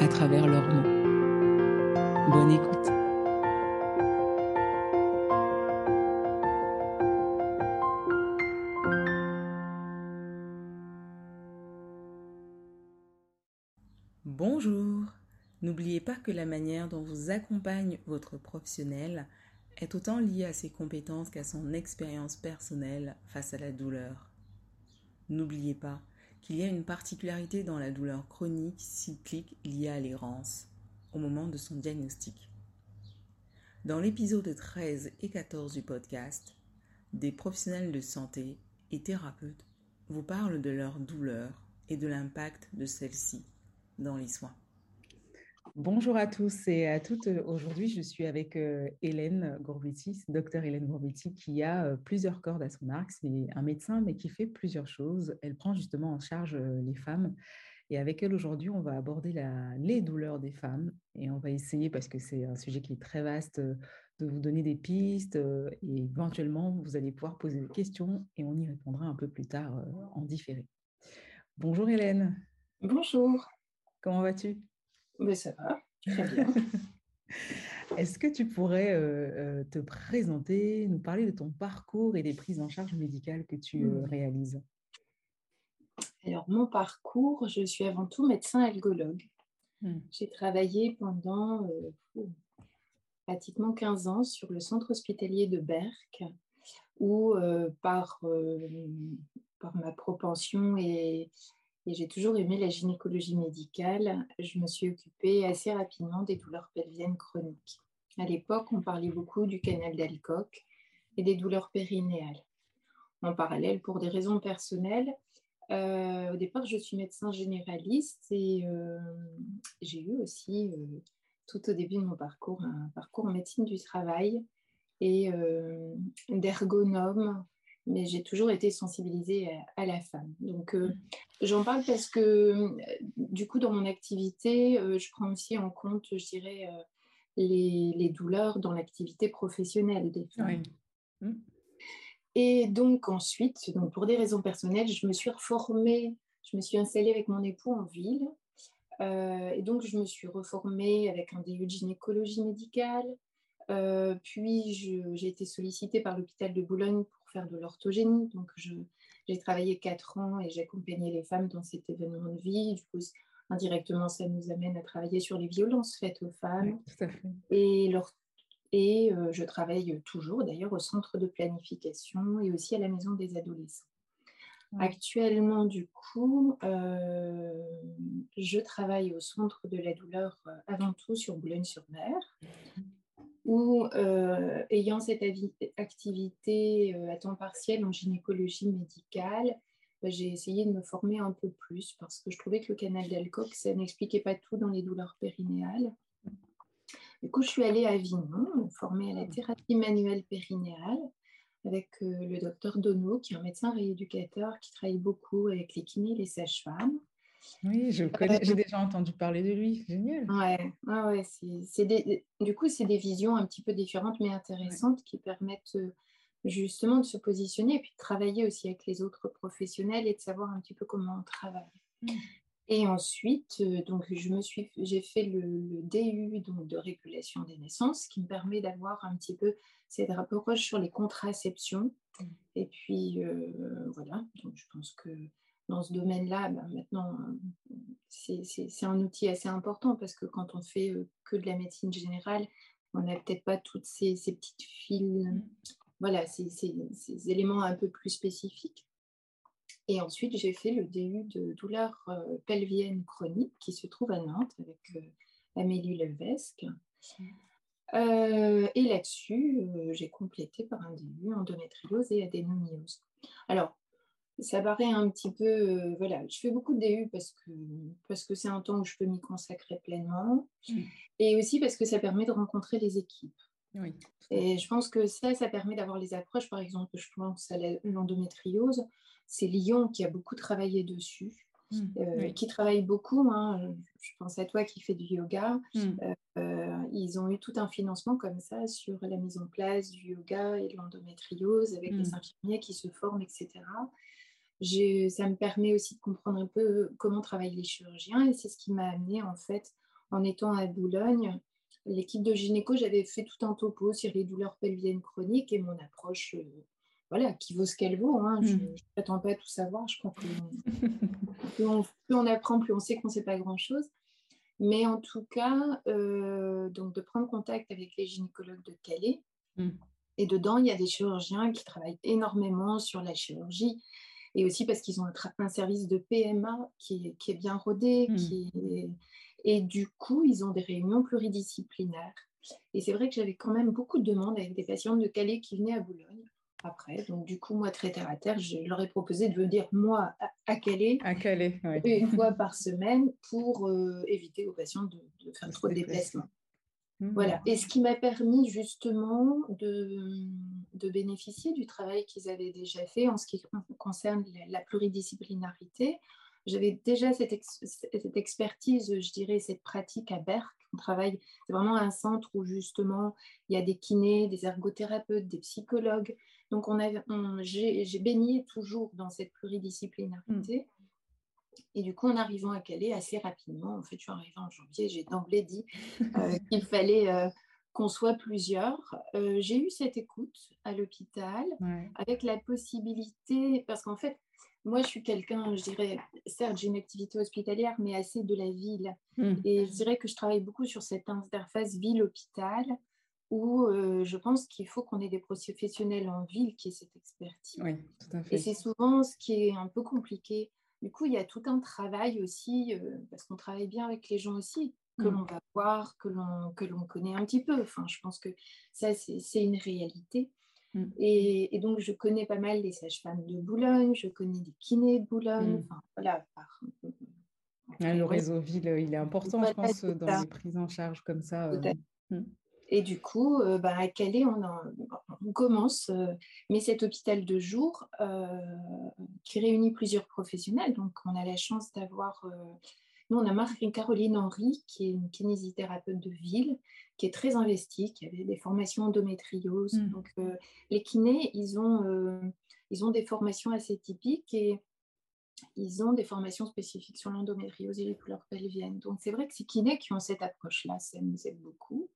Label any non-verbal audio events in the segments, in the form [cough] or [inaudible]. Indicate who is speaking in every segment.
Speaker 1: à travers leurs mots. Bonne écoute. Bonjour. N'oubliez pas que la manière dont vous accompagne votre professionnel est autant liée à ses compétences qu'à son expérience personnelle face à la douleur. N'oubliez pas qu'il y a une particularité dans la douleur chronique cyclique liée à l'errance au moment de son diagnostic. Dans l'épisode 13 et 14 du podcast, des professionnels de santé et thérapeutes vous parlent de leur douleur et de l'impact de celle-ci dans les soins. Bonjour à tous et à toutes. Aujourd'hui, je suis avec euh, Hélène Gourbiti, docteur Hélène Gourbiti, qui a euh, plusieurs cordes à son arc. C'est un médecin, mais qui fait plusieurs choses. Elle prend justement en charge euh, les femmes. Et avec elle, aujourd'hui, on va aborder les douleurs des femmes. Et on va essayer, parce que c'est un sujet qui est très vaste, de vous donner des pistes. Et éventuellement, vous allez pouvoir poser des questions et on y répondra un peu plus tard en différé. Bonjour Hélène.
Speaker 2: Bonjour.
Speaker 1: Comment vas-tu?
Speaker 2: Mais ça va, très bien. [laughs]
Speaker 1: Est-ce que tu pourrais euh, euh, te présenter, nous parler de ton parcours et des prises en charge médicales que tu euh, mmh. réalises?
Speaker 2: Alors, mon parcours, je suis avant tout médecin algologue. Mmh. J'ai travaillé pendant pratiquement 15 ans sur le centre hospitalier de Berck, où par, par ma propension et et j'ai toujours aimé la gynécologie médicale. Je me suis occupée assez rapidement des douleurs pelviennes chroniques. À l'époque, on parlait beaucoup du canal d'Alcock et des douleurs périnéales. En parallèle, pour des raisons personnelles, euh, au départ, je suis médecin généraliste et euh, j'ai eu aussi, euh, tout au début de mon parcours, un parcours en médecine du travail et d'ergonome mais j'ai toujours été sensibilisée à, la femme. Donc, euh, mm. j'en parle parce que, euh, du coup, dans mon activité, euh, je prends aussi en compte, je dirais, les, douleurs dans l'activité professionnelle des femmes. Mm. Et donc, ensuite, donc pour des raisons personnelles, je me suis reformée, je me suis installée avec mon époux en ville. et donc, je me suis reformée avec un DU de gynécologie médicale. puis, j'ai été sollicitée par l'hôpital de Boulogne pour faire de l'orthogénie. Donc, j'ai travaillé quatre ans et j'accompagnais les femmes dans cet événement de vie. Du coup, indirectement, ça nous amène à travailler sur les violences faites aux femmes. Et, leur, et euh, je travaille toujours d'ailleurs au centre de planification et aussi à la maison des adolescents. Actuellement, du coup, euh, je travaille au centre de la douleur euh, avant tout sur Boulogne-sur-Mer ou euh, ayant cette activité euh, à temps partiel en gynécologie médicale, bah, j'ai essayé de me former un peu plus parce que je trouvais que le canal d'Alcock, ça n'expliquait pas tout dans les douleurs périnéales. Du coup, je suis allée à Avignon, me former à la thérapie manuelle périnéale avec euh, le docteur Dono, qui est un médecin rééducateur qui travaille beaucoup avec les kinés et les sages-femmes.
Speaker 1: Oui, je connais, j'ai déjà entendu parler de lui, génial.
Speaker 2: Ouais, ouais, c'est, des, du coup, c'est des visions un petit peu différentes mais intéressantes qui permettent euh, justement de se positionner et puis de travailler aussi avec les autres professionnels et de savoir un petit peu comment on travaille. Mmh. Et ensuite, euh, donc, je me suis, j'ai fait le, DU donc, de régulation des naissances qui me permet d'avoir un petit peu cette approche sur les contraceptions. Mmh. Et puis, euh, voilà, donc je pense que dans ce domaine-là, bah, maintenant, c'est un outil assez important parce que quand on fait que de la médecine générale, on n'a peut-être pas toutes ces, petites fils, mmh. voilà, ces, éléments un peu plus spécifiques. Et ensuite, j'ai fait le DU de douleur pelvienne chronique qui se trouve à Nantes avec Amélie Levesque. Et là-dessus, j'ai complété par un DU endométriose et adénomiose. Alors, ça paraît un petit peu, euh, voilà, je fais beaucoup de DU parce que parce que c'est un temps où je peux m'y consacrer pleinement, mmh. et aussi parce que ça permet de rencontrer les équipes. Oui. Et je pense que ça, ça permet d'avoir les approches. Par exemple, je pense à l'endométriose. C'est Lyon qui a beaucoup travaillé dessus, mmh. euh, qui travaille beaucoup. Hein. Je pense à toi qui fais du yoga. Mmh. Euh, ils ont eu tout un financement comme ça sur la mise en place du yoga et de l'endométriose avec les infirmiers qui se forment, etc ça me permet aussi de comprendre un peu comment travaillent les chirurgiens et c'est ce qui m'a amené en fait en étant à Boulogne. L'équipe de gynéco, j'avais fait tout un topo sur les douleurs pelviennes chroniques et mon approche, euh, voilà, qui vaut ce qu'elle vaut. Hein. Je ne prétends pas tout savoir. Je crois que [laughs] plus, on, apprend, plus on sait qu'on ne sait pas grand-chose. Mais en tout cas, euh, donc de prendre contact avec les gynécologues de Calais. Mm. Et dedans, il y a des chirurgiens qui travaillent énormément sur la chirurgie et aussi parce qu'ils ont un, service de PMA qui est, bien rodé. Hmm. Qui Et du coup, ils ont des réunions pluridisciplinaires. Et c'est vrai que j'avais quand même beaucoup de demandes avec des patientes de Calais qui venaient à Boulogne après. Donc, du coup, moi, très terre à terre, je leur ai proposé de venir, moi, à, Calais,
Speaker 1: à Calais
Speaker 2: une fois par semaine pour euh, éviter aux patients de, de faire trop de déplacements. Voilà. Mmh. Et ce qui m'a permis justement de, de, bénéficier du travail qu'ils avaient déjà fait en ce qui concerne la, pluridisciplinarité. J'avais déjà cette, cette, expertise, je dirais, cette pratique à Berck. On travaille, c'est vraiment un centre où justement il y a des kinés, des ergothérapeutes, des psychologues. Donc on, on j'ai baigné toujours dans cette pluridisciplinarité. Mmh. Et du coup, en arrivant à Calais assez rapidement, en fait, je suis arrivée en janvier, j'ai d'emblée dit euh, [laughs] qu'il fallait euh, qu'on soit plusieurs. Euh, j'ai eu cette écoute à l'hôpital avec la possibilité, parce qu'en fait, moi, je suis quelqu'un, je dirais, certes, j'ai une activité hospitalière, mais assez de la ville. Mmh. Et je dirais que je travaille beaucoup sur cette interface ville-hôpital où je pense qu'il faut qu'on ait des professionnels en ville qui aient cette expertise.
Speaker 1: Oui, tout à fait.
Speaker 2: Et c'est souvent ce qui est un peu compliqué du coup, il y a tout un travail aussi, euh, parce qu'on travaille bien avec les gens aussi, que mm. l'on va voir, que l'on, que l'on connaît un petit peu. Enfin, je pense que ça, c'est, une réalité. Mm. Et, donc, je connais pas mal les sages-femmes de Boulogne, je connais des kinés de Boulogne. Mm. Enfin, voilà,
Speaker 1: le réseau ville, il est important, je pense, dans les prises en charge comme ça.
Speaker 2: Euh, et du coup, euh, bah, à Calais, on, on commence, euh, mais cet hôpital de jour euh, qui réunit plusieurs professionnels. Donc, on a la chance d'avoir. nous, on a Marie-Caroline Henry, qui est une kinésithérapeute de ville, qui est très investie, qui a des formations endométriose. Mmh. Donc, les kinés, ils ont, ils ont des formations assez typiques et ils ont des formations spécifiques sur l'endométriose et les douleurs pelviennes. Donc, c'est vrai que c'est kinés qui ont cette approche-là, ça nous aide beaucoup.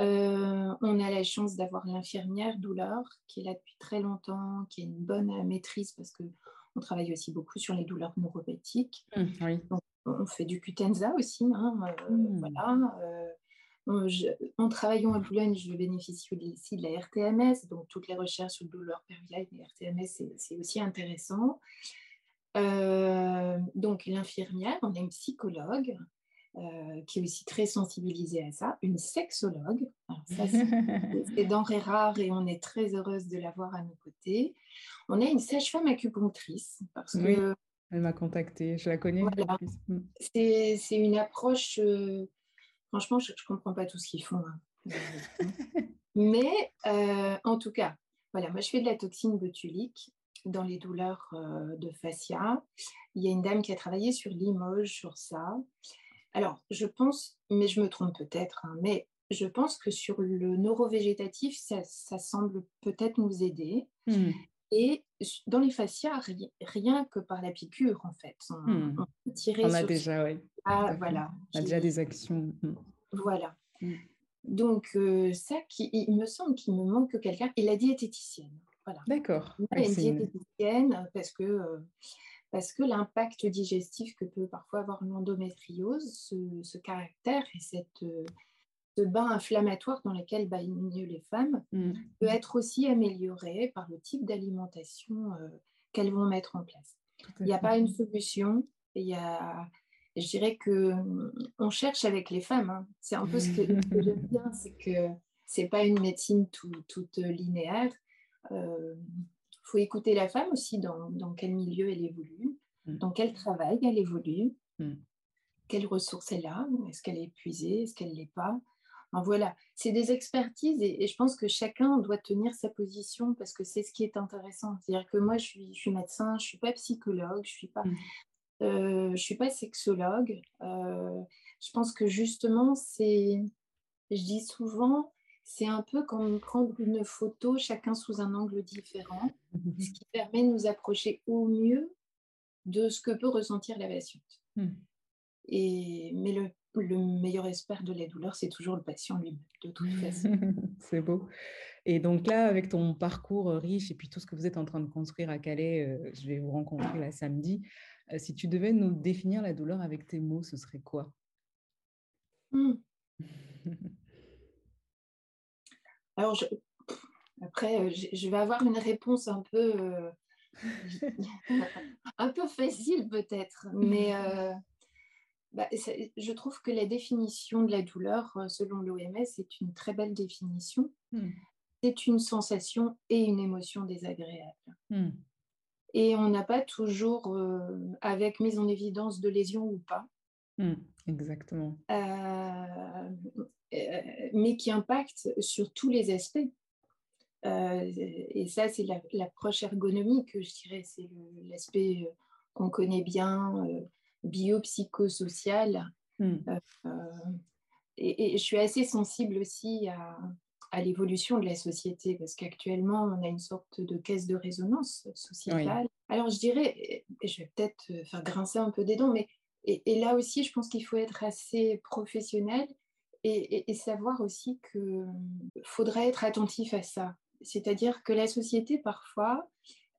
Speaker 2: Euh, on a la chance d'avoir l'infirmière douleur qui est là depuis très longtemps, qui a une bonne euh, maîtrise parce que on travaille aussi beaucoup sur les douleurs neuropathiques. Mmh, on fait du Cutenza aussi. Hein, euh, mmh. Voilà. en travaillant à Boulogne, je bénéficie aussi de la RTMS, donc toutes les recherches sur douleurs pelviennes et RTMS, c'est aussi intéressant. Donc l'infirmière, on a une psychologue, euh, qui est aussi très sensibilisée à ça, une sexologue. c'est [laughs] denrée rare et on est très heureuse de l'avoir à nos côtés. On a une sage-femme acupunctrice parce que
Speaker 1: elle m'a contactée, je la connais.
Speaker 2: Mm. C'est une approche, euh, franchement, je ne comprends pas tout ce qu'ils font. Hein. [laughs] Mais euh, en tout cas, voilà, moi je fais de la toxine botulique dans les douleurs de fascia. Il y a une dame qui a travaillé sur Limoges sur ça. Alors, je pense, mais je me trompe peut-être, hein, mais je pense que sur le neurovégétatif, ça, ça semble peut-être nous aider. Hmm. Et dans les fascias, rien que par la piqûre, en fait. On,
Speaker 1: hmm. on, a déjà, oui.
Speaker 2: Ah, voilà.
Speaker 1: On a déjà des actions.
Speaker 2: Hmm. Voilà. Donc, euh, ça, qui, il me semble qu'il me manque quelqu'un. Et la diététicienne. Voilà.
Speaker 1: D'accord.
Speaker 2: La diététicienne, parce que euh, parce que l'impact digestif que peut parfois avoir l'endométriose, ce, ce, caractère et cette, ce bain inflammatoire dans lequel baignent les femmes, mm. peut être aussi amélioré par le type d'alimentation qu'elles vont mettre en place. Il n'y a pas une solution, il y a je dirais que on cherche avec les femmes. Hein. C'est un peu ce que, j'aime bien, c'est que c'est pas une médecine toute linéaire. Il euh, faut écouter la femme aussi dans, dans quel milieu elle évolue, mm. dans quel travail elle évolue, mm. quelles ressources elle a, est-ce qu'elle est épuisée, est-ce qu'elle l'est pas. voilà, c'est des expertises et, je pense que chacun doit tenir sa position parce que c'est ce qui est intéressant. C'est-à-dire que moi, je suis, je suis médecin, je suis pas psychologue, je suis pas. Mm. Euh, je ne suis pas sexologue. Euh, je pense que justement, c'est, je dis souvent, c'est un peu comme prendre une photo, chacun sous un angle différent, ce qui permet de nous approcher au mieux de ce que peut ressentir la patiente. Hmm. Et, mais le, le, meilleur expert de la douleur, c'est toujours le patient lui-même, de toute [laughs] façon.
Speaker 1: c'est beau. Et donc là, avec ton parcours riche et puis tout ce que vous êtes en train de construire à Calais, euh, je vais vous rencontrer là samedi. Euh, si tu devais nous définir la douleur avec tes mots, ce serait quoi?
Speaker 2: Hmm. Alors, après, euh, je... vais avoir une réponse un peu, euh, [laughs] un peu facile peut-être, mais bah, je trouve que la définition de la douleur, selon l'OMS, est une très belle définition. Hmm. C'est une sensation et une émotion désagréable. Hmm et on n'a pas toujours, euh, avec mise en évidence de lésions ou pas.
Speaker 1: Hmm, exactement.
Speaker 2: Euh, euh, mais qui impacte sur tous les aspects. et ça, c'est l'approche ergonomique, je dirais, c'est l'aspect qu'on connaît bien, biopsychosocial. Hmm. Et, et, je suis assez sensible aussi à, à l'évolution de la société, parce qu'actuellement, on a une sorte de caisse de résonance sociétale. Alors, je dirais, et je vais peut-être euh, faire grincer un peu des dents, mais et, là aussi, je pense qu'il faut être assez professionnel et, savoir aussi qu'il faudrait être attentif à ça. C'est-à-dire que la société, parfois,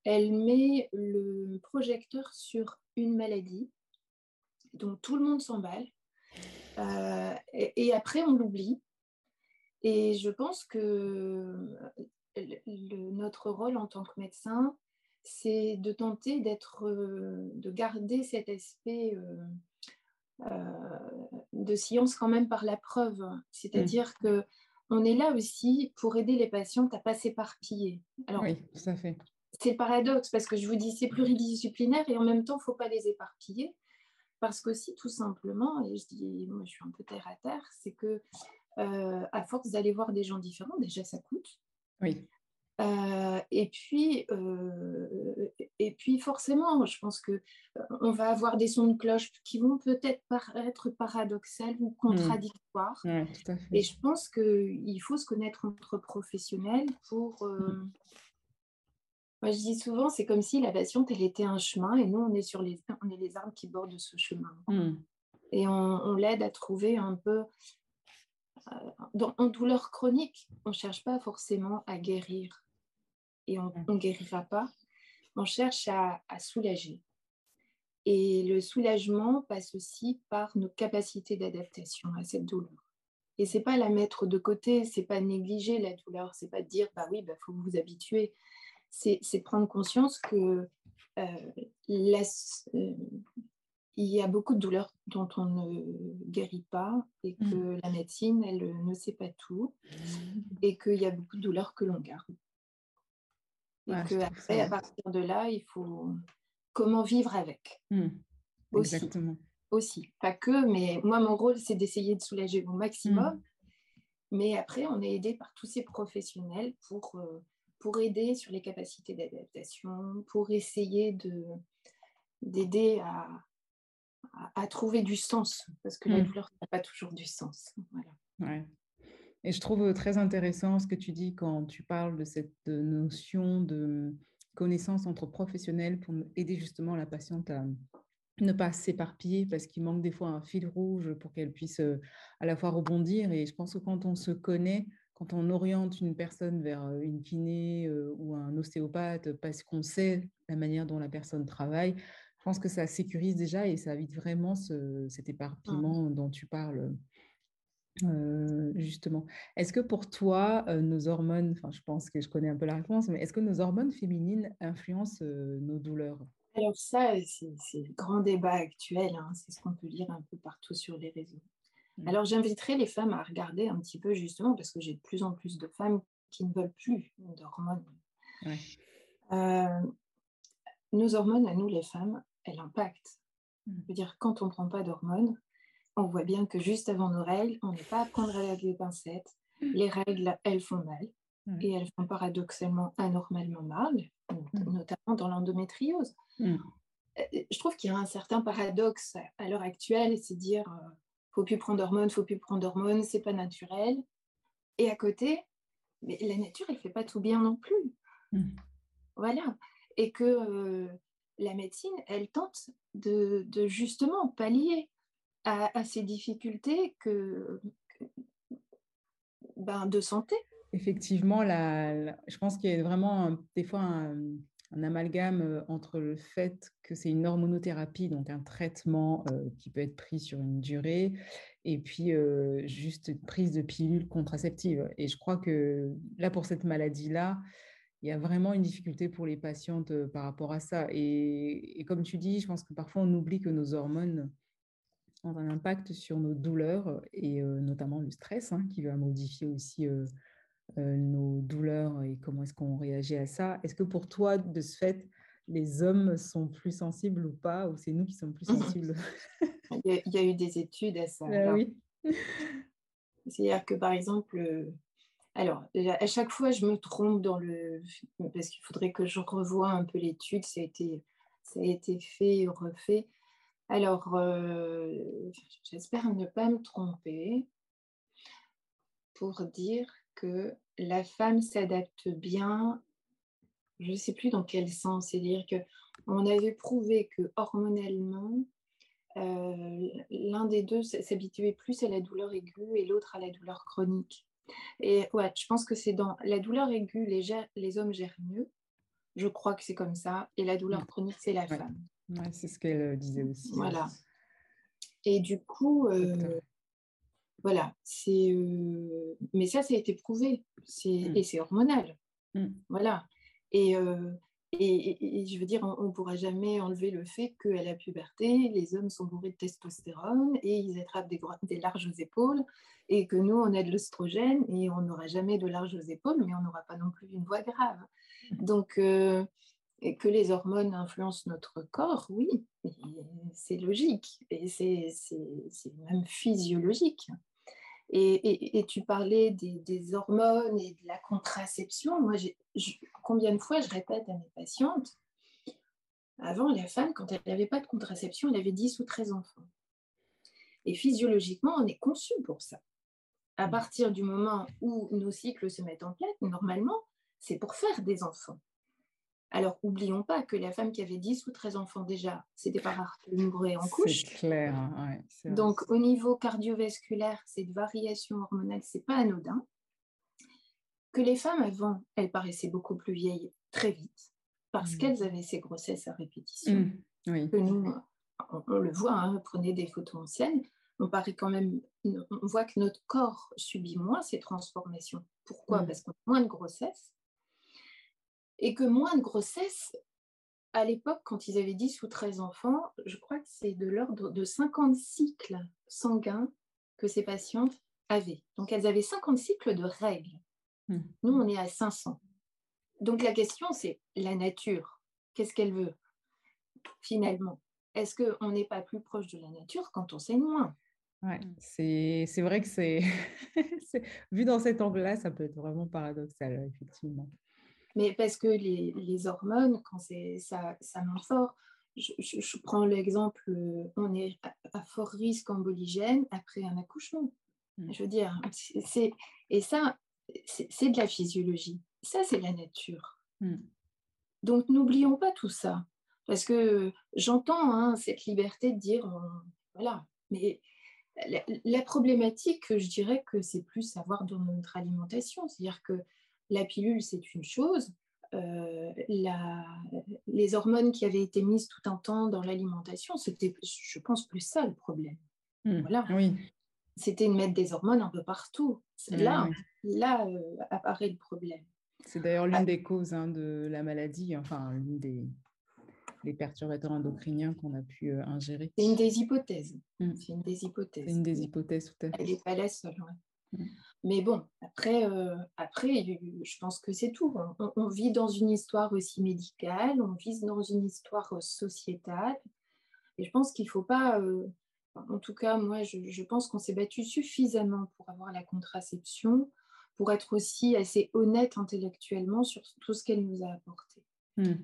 Speaker 2: elle met le projecteur sur une maladie dont tout le monde s'emballe. Euh, et, après, on l'oublie. Et je pense que notre rôle en tant que médecin, c'est de tenter d'être, euh, de garder cet aspect euh, de science quand même par la preuve. C'est-à-dire qu'on mm. que on est là aussi pour aider les patientes à pas s'éparpiller.
Speaker 1: Alors, oui, tout à fait.
Speaker 2: C'est le paradoxe parce que je vous dis c'est pluridisciplinaire et en même temps, il ne faut pas les éparpiller. Parce qu'aussi, tout simplement, et je dis, moi je suis un peu terre à terre, c'est que euh, à force d'aller voir des gens différents, déjà ça coûte.
Speaker 1: Oui.
Speaker 2: Euh, et, puis, euh, et puis forcément, je pense que on va avoir des sons de cloche qui vont peut-être paraître paradoxales ou contradictoires.
Speaker 1: Mm.
Speaker 2: Et je pense qu'il faut se connaître entre professionnels pour. Moi, je dis souvent, c'est comme si la patiente, elle était un chemin et nous, on est sur les, on est les arbres qui bordent ce chemin. Mm. Et on, on l'aide à trouver un peu dans, en douleur chronique, on ne cherche pas forcément à guérir et on ne guérira pas. On cherche à, soulager. Et le soulagement passe aussi par nos capacités d'adaptation à cette douleur. Et c'est pas la mettre de côté, c'est pas négliger la douleur, c'est pas dire bah oui, bah faut vous habituer. C'est prendre conscience que euh, la, euh, il y a beaucoup de douleurs dont on ne guérit pas et que mm. la médecine, elle ne sait pas tout mm. et qu'il y a beaucoup de douleurs que l'on garde. Et qu'après, à partir de là, il faut comment vivre avec.
Speaker 1: Mm. Exactement.
Speaker 2: Aussi. Pas que, mais moi, mon rôle, c'est d'essayer de soulager au maximum. Mais après, on est aidé par tous ces professionnels pour, euh, pour aider sur les capacités d'adaptation, pour essayer de d'aider à, à, trouver du sens, parce que la mm. douleur n'a pas toujours du sens.
Speaker 1: Voilà. Et je trouve très intéressant ce que tu dis quand tu parles de cette notion de connaissance entre professionnels pour aider justement la patiente à ne pas s'éparpiller parce qu'il manque des fois un fil rouge pour qu'elle puisse à la fois rebondir. Et je pense que quand on se connaît, quand on oriente une personne vers une kiné ou un ostéopathe parce qu'on sait la manière dont la personne travaille, Je pense que ça sécurise déjà et ça évite vraiment cet éparpillement mmh. dont tu parles. Euh, justement. Est-ce que pour toi, euh, nos hormones, enfin je pense que je connais un peu la réponse, mais est-ce que nos hormones féminines influencent euh, nos douleurs?
Speaker 2: Alors ça, c'est le grand débat actuel, hein. c'est ce qu'on peut lire un peu partout sur les réseaux. Mmh. Alors j'inviterai les femmes à regarder un petit peu justement, parce que j'ai de plus en plus de femmes qui ne veulent plus d'hormones. nos hormones, à nous les femmes, elles impactent. Mmh. Je veux dire, quand on ne prend pas d'hormones, on voit bien que juste avant nos règles, on n'est pas à prendre avec les pincettes. Mm. Les règles, elles font mal. Mm. Et elles font paradoxalement anormalement mal, mm. notamment dans l'endométriose. Euh, je trouve qu'il y a un certain paradoxe à l'heure actuelle, c'est dire euh, faut plus prendre d'hormones, faut plus prendre d'hormones, c'est pas naturel. Et à côté, mais la nature, elle fait pas tout bien non plus. Voilà. Et que euh, la médecine, elle tente de, de justement pallier à, ces difficultés que, ben, de santé.
Speaker 1: Effectivement, je pense qu'il y a vraiment des fois un, amalgame euh, entre le fait que c'est une hormonothérapie, donc un traitement euh, qui peut être pris sur une durée, et puis euh, juste une prise de pilules contraceptives. Et je crois que là, pour cette maladie-là, il y a vraiment une difficulté pour les patientes par rapport à ça. Et, comme tu dis, je pense que parfois on oublie que nos hormones ont un impact sur nos douleurs et euh, notamment le stress hein, qui va modifier aussi euh, euh, nos douleurs et comment est-ce qu'on réagit à ça. Est-ce que pour toi, de ce fait, les hommes sont plus sensibles ou pas, ou c'est nous qui sommes plus [laughs] sensibles?
Speaker 2: Il, y a, eu des études à ça.
Speaker 1: Ah oui.
Speaker 2: C'est-à-dire que par exemple, alors à chaque fois je me trompe dans le, parce qu'il faudrait que je revoie un peu l'étude, ça a été, ça a été fait, refait. Alors, euh, j'espère ne pas me tromper pour dire que la femme s'adapte bien, je ne sais plus dans quel sens, c'est-à-dire qu'on avait prouvé que hormonalement, euh, l'un des deux s'habituait plus à la douleur aiguë et l'autre à la douleur chronique. Et ouais, je pense que c'est dans la douleur aiguë, les, les hommes gèrent mieux. Je crois que c'est comme ça. Et la douleur chronique, c'est la femme
Speaker 1: c'est ce qu'elle euh, disait aussi.
Speaker 2: Voilà. Et du coup, euh, voilà, c'est. Euh, mais ça, ça a été prouvé. Mm. Et c'est hormonal. Mm. Voilà. Et, et, je veux dire, on ne pourra jamais enlever le fait qu'à la puberté, les hommes sont bourrés de testostérone et ils attrapent des, des larges épaules et que nous, on a de l'oestrogène et on n'aura jamais de larges épaules, mais on n'aura pas non plus une voix grave. Mm. Donc, et que les hormones influencent notre corps, oui, c'est logique et c'est même physiologique. Et, et, tu parlais des, hormones et de la contraception. Moi, combien de fois je répète à mes patientes, avant, la femme, quand elle n'avait pas de contraception, elle avait 10 ou 13 enfants. Et physiologiquement, on est conçu pour ça. À mmh. partir du moment où nos cycles se mettent en place, normalement, c'est pour faire des enfants. Alors, oublions pas que la femme qui avait 10 ou 13 enfants déjà, c'était pas rare de mourir en couche.
Speaker 1: C'est clair.
Speaker 2: Donc, au niveau cardiovasculaire, cette variation hormonale, c'est pas anodin. Que les femmes avant, elles paraissaient beaucoup plus vieilles très vite parce mmh. qu'elles avaient ces grossesses à répétition. Mmh, que nous, on, le voit, hein, prenez des photos anciennes, on paraît quand même, on voit que notre corps subit moins ces transformations. Pourquoi? Mmh. Parce qu'on a moins de grossesses et que moins de grossesse, à l'époque, quand ils avaient 10 ou 13 enfants, je crois que c'est de l'ordre de 50 cycles sanguins que ces patientes avaient. Donc elles avaient 50 cycles de règles. Hmm. Nous, on est à 500. Donc la question, c'est la nature. Qu'est-ce qu'elle veut finalement? Est-ce qu'on n'est pas plus proche de la nature quand on saigne moins?
Speaker 1: Ouais, c'est vrai que [laughs] c'est vu dans cet angle-là, ça peut être vraiment paradoxal, effectivement.
Speaker 2: Mais parce que les, les hormones, quand ça, ça monte fort, je, je, prends l'exemple, on est à, fort risque emboligène après un accouchement. Mm. Je veux dire, c'est, et ça, c'est de la physiologie. Ça, c'est la nature. Mm. Donc, n'oublions pas tout ça. Parce que j'entends hein, cette liberté de dire, voilà, mais la, la, problématique, je dirais que c'est plus savoir dans notre alimentation. C'est-à-dire que la pilule, c'est une chose. euh, les hormones qui avaient été mises tout un temps dans l'alimentation, c'était, je pense, plus ça le problème.
Speaker 1: Hmm. voilà. Oui.
Speaker 2: C'était de mettre des hormones un peu partout. Là, là euh, apparaît le problème.
Speaker 1: C'est d'ailleurs l'une ah. des causes hein, de la maladie, enfin, l'une des les perturbateurs endocriniens qu'on a pu euh, ingérer.
Speaker 2: C'est une des hypothèses. Hmm. C'est une des hypothèses.
Speaker 1: C'est une des hypothèses, tout à fait.
Speaker 2: Elle n'est pas la seule. Hmm. Mais bon, après, euh, après, je pense que c'est tout. On, vit dans une histoire aussi médicale, on vit dans une histoire sociétale. Et je pense qu'il ne faut pas, en tout cas, moi, je, pense qu'on s'est battu suffisamment pour avoir la contraception, pour être aussi assez honnête intellectuellement sur tout ce qu'elle nous a apporté. Hmm.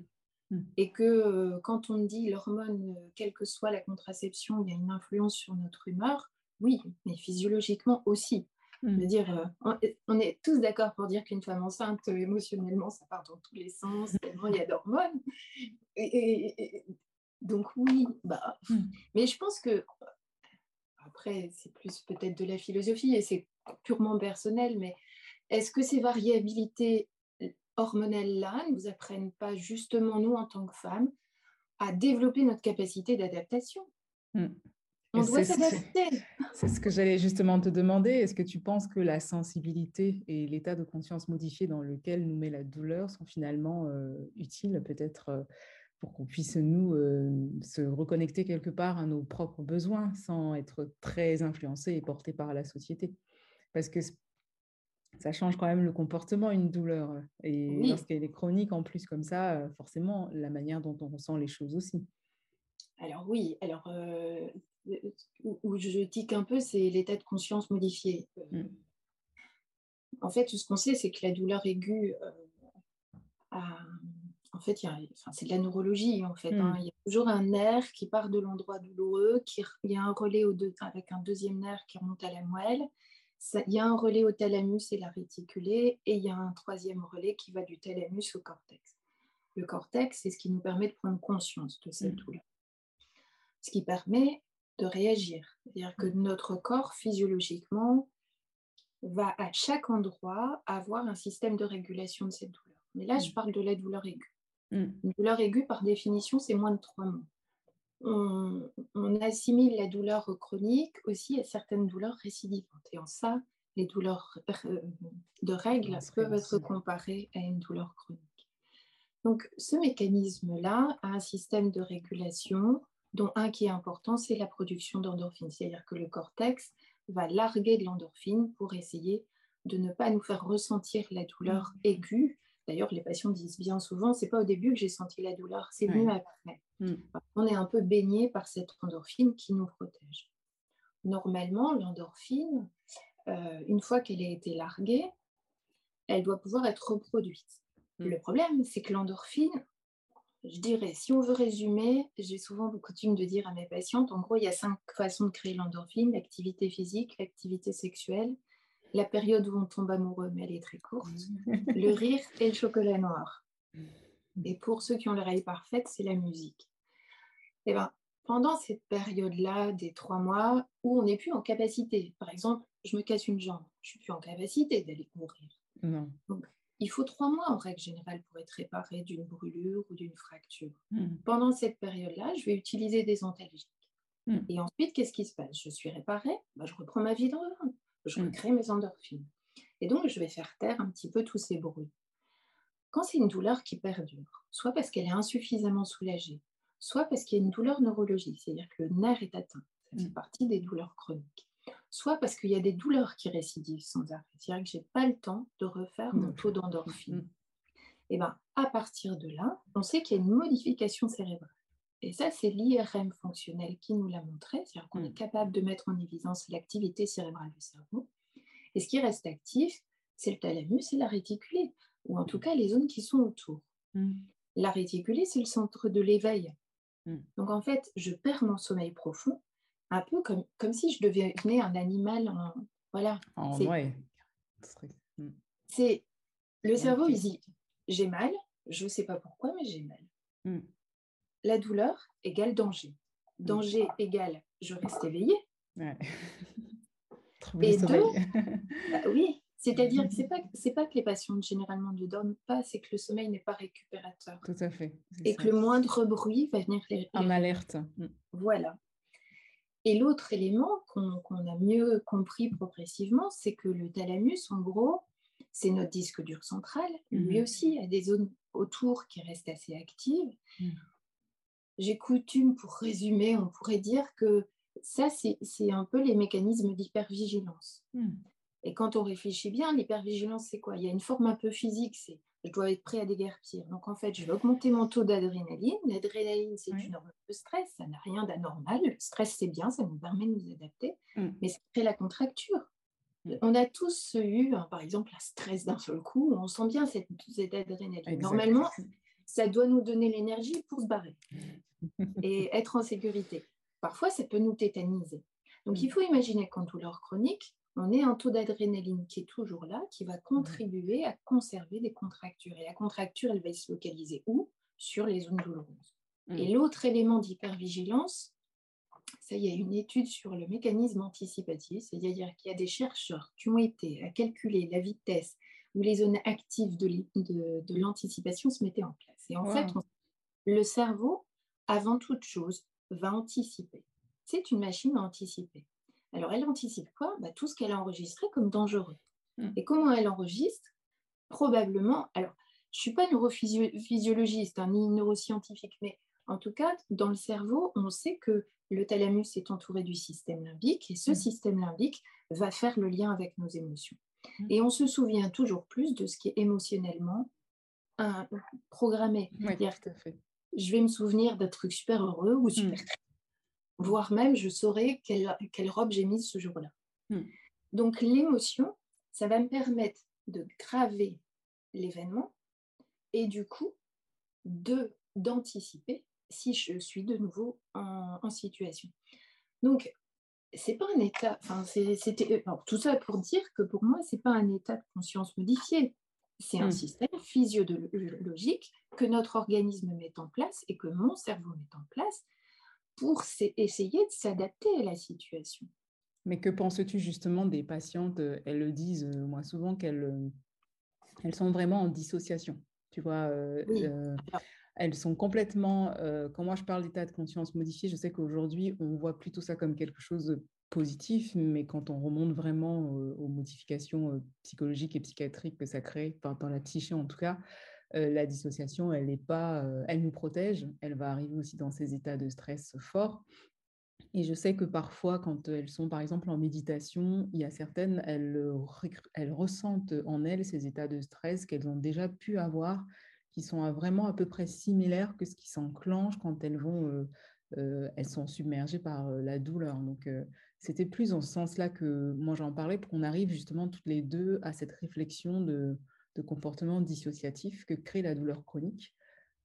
Speaker 2: Hmm. Et que euh, quand on dit l'hormone, euh, quelle que soit la contraception, il y a une influence sur notre humeur, oui, mais physiologiquement aussi. Hmm. dire, euh, on, est tous d'accord pour dire qu'une femme enceinte, émotionnellement, ça part dans tous les sens, tellement il y a d'hormones. donc oui, bah, mais je pense que après, c'est plus peut-être de la philosophie et c'est purement personnel, mais est-ce que ces variabilités hormonales-là ne vous apprennent pas justement, nous, en tant que femmes, à développer notre capacité d'adaptation? On doit s'adapter.
Speaker 1: C'est ce que j'allais justement te demander. Est-ce que tu penses que la sensibilité et l'état de conscience modifié dans lequel nous met la douleur sont finalement euh, utiles peut-être euh, pour qu'on puisse nous euh, se reconnecter quelque part à nos propres besoins sans être très influencés et portés par la société? Parce que ça change quand même le comportement, une douleur. Et lorsqu'elle est chronique en plus comme ça, forcément, la manière dont on ressent les choses aussi.
Speaker 2: Alors oui, alors euh, où je tique un peu, c'est l'état de conscience modifié. Mm. En fait, ce qu'on sait, c'est que la douleur aiguë a en fait, c'est de la neurologie, en fait. Hein. Hmm. Il y a toujours un nerf qui part de l'endroit douloureux, il y a un relais au avec un deuxième nerf qui remonte à la moelle. il y a un relais au thalamus et la réticulée, et il y a un troisième relais qui va du thalamus au cortex. Le cortex, c'est ce qui nous permet de prendre conscience de cette hmm. douleur. Ce qui permet de réagir. C'est-à-dire que hmm. notre corps, physiologiquement, va à chaque endroit avoir un système de régulation de cette douleur. Mais là, je parle de la douleur aiguë. Mm. Une douleur aiguë, par définition, c'est moins de trois mois. On, assimile la douleur chronique aussi à certaines douleurs récidivantes. Et en ça, les douleurs euh, de règles peuvent être comparées à une douleur chronique. Donc, ce mécanisme-là a un système de régulation dont un qui est important, c'est la production d'endorphine. C'est-à-dire que le cortex va larguer de l'endorphine pour essayer de ne pas nous faire ressentir la douleur mm. aiguë D'ailleurs, les patients disent bien souvent, c'est pas au début que j'ai senti la douleur, c'est venu après. Mm. On est un peu baigné par cette endorphine qui nous protège. Normalement, l'endorphine, euh, une fois qu'elle a été larguée, elle doit pouvoir être reproduite. Mm. Le problème, c'est que l'endorphine, je dirais, si on veut résumer, j'ai souvent coutume de dire à mes patientes, en gros, il y a cinq façons de créer l'endorphine l'activité physique, l'activité sexuelle, la période où on tombe amoureux, mais elle est très courte, [laughs] le rire et le chocolat noir. Et pour ceux qui ont l'oreille parfaite, c'est la musique. Et eh ben, pendant cette période-là des trois mois où on n'est plus en capacité, par exemple, je me casse une jambe, je suis plus en capacité d'aller courir.
Speaker 1: Non.
Speaker 2: Donc, il faut trois mois en règle générale pour être réparé d'une brûlure ou d'une fracture. Hmm. Pendant cette période-là, je vais utiliser des antalgiques. Hmm. Et ensuite, qu'est-ce qui se passe? Je suis réparée, ben, je reprends ma vie dans le je mm. recrée mes endorphines. Et donc, je vais faire taire un petit peu tous ces bruits. Quand c'est une douleur qui perdure, soit parce qu'elle est insuffisamment soulagée, soit parce qu'il y a une douleur neurologique, c'est-à-dire que le nerf est atteint, ça fait partie des douleurs chroniques, soit parce qu'il y a des douleurs qui récidivent sans arrêt, c'est-à-dire que je n'ai pas le temps de refaire mon mm. taux d'endorphine. Et bien, à partir de là, on sait qu'il y a une modification cérébrale. Et ça, c'est l'IRM fonctionnel qui nous l'a montré, c'est-à-dire qu'on est mm. capable de mettre en évidence l'activité cérébrale du cerveau. Et ce qui reste actif, c'est le thalamus et la réticulée, ou en tout cas les zones qui sont autour. Mm. La réticulée, c'est le centre de l'éveil. Mm. Donc en fait, je perds mon sommeil profond, un peu comme, comme si je devenais un animal en... Voilà. c'est le cerveau, il dit, j'ai mal, je ne sais pas pourquoi, mais j'ai mal la douleur égale danger. Mm. Danger égale je reste éveillé. [laughs]
Speaker 1: Et deux, [laughs]
Speaker 2: bah oui, C'est-à-dire que ce n'est pas, pas que les patients généralement ne dorment pas, c'est que le sommeil n'est pas récupérateur.
Speaker 1: Tout à fait.
Speaker 2: Et que le moindre bruit va venir les...
Speaker 1: En alerte.
Speaker 2: Voilà. Et l'autre élément qu'on a mieux compris progressivement, c'est que le thalamus, en gros, c'est notre disque dur central. Lui mhm. aussi a des zones autour qui restent assez actives. Mhm. J'ai coutume, pour résumer, on pourrait dire que ça, c'est un peu les mécanismes d'hypervigilance. Mhm. Et quand on réfléchit bien, l'hypervigilance, c'est quoi? Il y a une forme un peu physique, c'est je dois être prêt à déguerpir. Donc en fait, je vais augmenter mon taux d'adrénaline. L'adrénaline, c'est une hormone de stress, ça n'a rien d'anormal. Le stress, c'est bien, ça nous permet de nous adapter, mais ça crée la contracture. On a tous eu, hein, par exemple, un stress d'un seul coup, on sent bien cette, cette adrénaline. Normalement, ça doit nous donner l'énergie pour se barrer [laughs] et être en sécurité. Parfois, ça peut nous tétaniser. Donc, il faut imaginer qu'en douleur chronique, on est un taux d'adrénaline qui est toujours là, qui va contribuer à conserver des contractures. Et la contracture, elle va se localiser où? Sur les zones douloureuses. Mm. Et l'autre élément d'hypervigilance, ça, il y a une étude sur le mécanisme anticipatif, c'est-à-dire qu'il y a des chercheurs qui ont été à calculer la vitesse où les zones actives de, l'anticipation se mettaient en place. Et en fait, le cerveau, avant toute chose, va anticiper. C'est une machine à anticiper. Alors, elle anticipe quoi? Bah, Tout ce qu'elle a enregistré comme dangereux. Hmm. Et comment elle enregistre? Probablement, alors, je ne suis pas neurophysiologiste hein, ni neuroscientifique, mais en tout cas, dans le cerveau, on sait que le thalamus est entouré du système limbique et ce hmm. système limbique va faire le lien avec nos émotions. Hmm. Et on se souvient toujours plus de ce qui est émotionnellement programmé. Je vais me souvenir d'un truc super heureux ou super triste voire même je saurais quelle, robe j'ai mise ce jour-là. Hmm. Donc l'émotion, ça va me permettre de graver l'événement et du coup de d'anticiper si je suis de nouveau en, situation. Donc c'est pas un état, enfin c'était tout ça pour dire que pour moi c'est pas un état de conscience modifié, c'est un hmm. système physiologique que notre organisme met en place et que mon cerveau met en place pour essayer de s'adapter à la situation.
Speaker 1: Mais que penses-tu justement des patientes euh, Elles le disent, euh, moi, souvent qu'elles euh, elles sont vraiment en dissociation. Tu vois, elles sont complètement. quand moi je parle d'état de conscience modifié, je sais qu'aujourd'hui, on voit plutôt ça comme quelque chose de positif, mais quand on remonte vraiment aux modifications psychologiques et psychiatriques que ça crée, dans la psyché en tout cas, la dissociation, elle est pas, euh, elle nous protège, elle va arriver aussi dans ces états de stress forts. Et je sais que parfois, quand elles sont par exemple en méditation, il y a certaines, elles, elles ressentent en elles ces états de stress qu'elles ont déjà pu avoir, qui sont vraiment à peu près similaires que ce qui s'enclenche quand elles vont, euh, elles sont submergées par la douleur. Donc, c'était plus en ce sens-là que moi j'en parlais pour qu'on arrive justement toutes les deux à cette réflexion de de comportement dissociatif que crée la douleur chronique.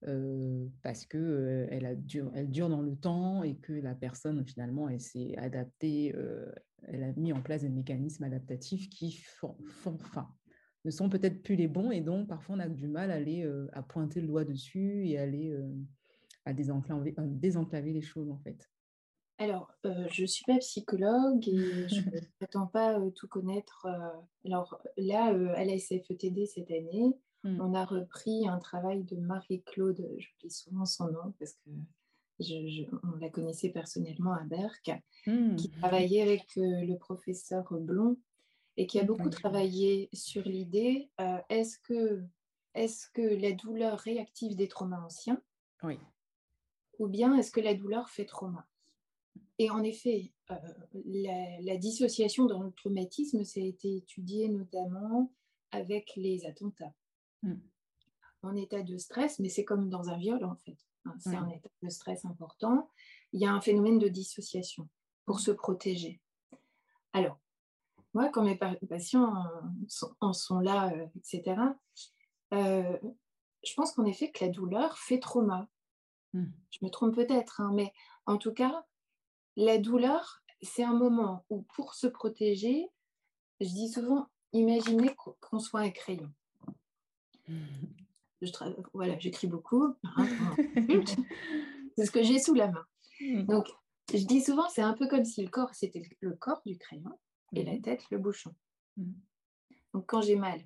Speaker 1: Euh, parce que euh, dure, dans le temps et que la personne finalement elle s'est adaptée, euh, elle a mis en place des mécanismes adaptatifs qui font, ne sont peut-être plus les bons et donc parfois on a du mal à aller pointer le doigt dessus et aller à désenclaver les choses en fait.
Speaker 2: Alors, euh, je ne suis pas psychologue et [laughs] je ne prétends pas euh, tout connaître. Euh, alors là, à la SFETD cette année, hmm. on a repris un travail de Marie-Claude, j'oublie souvent son nom parce que on la connaissait personnellement à Berck, qui travaillait avec le professeur Blond et qui a beaucoup travaillé sur l'idée est-ce que, est que la douleur réactive des traumas anciens
Speaker 1: oui.
Speaker 2: ou bien est-ce que la douleur fait trauma? Et en effet, euh, la, dissociation dans le traumatisme, ça a été étudié notamment avec les attentats. Mm. En état de stress, mais c'est comme dans un viol en fait. Hein, c'est un état de stress important. Il y a un phénomène de dissociation pour mm. se protéger. Alors, moi, quand mes patients en sont, là, euh, etc., euh, je pense qu'en effet que la douleur fait trauma. Mm. Je me trompe peut-être, hein, mais en tout cas, la douleur, c'est un moment où pour se protéger, je dis souvent, imaginez qu'on soit un crayon. Je voilà, j'écris beaucoup. Hein, [laughs] c'est ce que j'ai sous la main. Hmm. Donc, je dis souvent, c'est un peu comme si le corps, c'était le corps du crayon et la hmm. tête, le bouchon. Hmm. Donc, quand j'ai mal,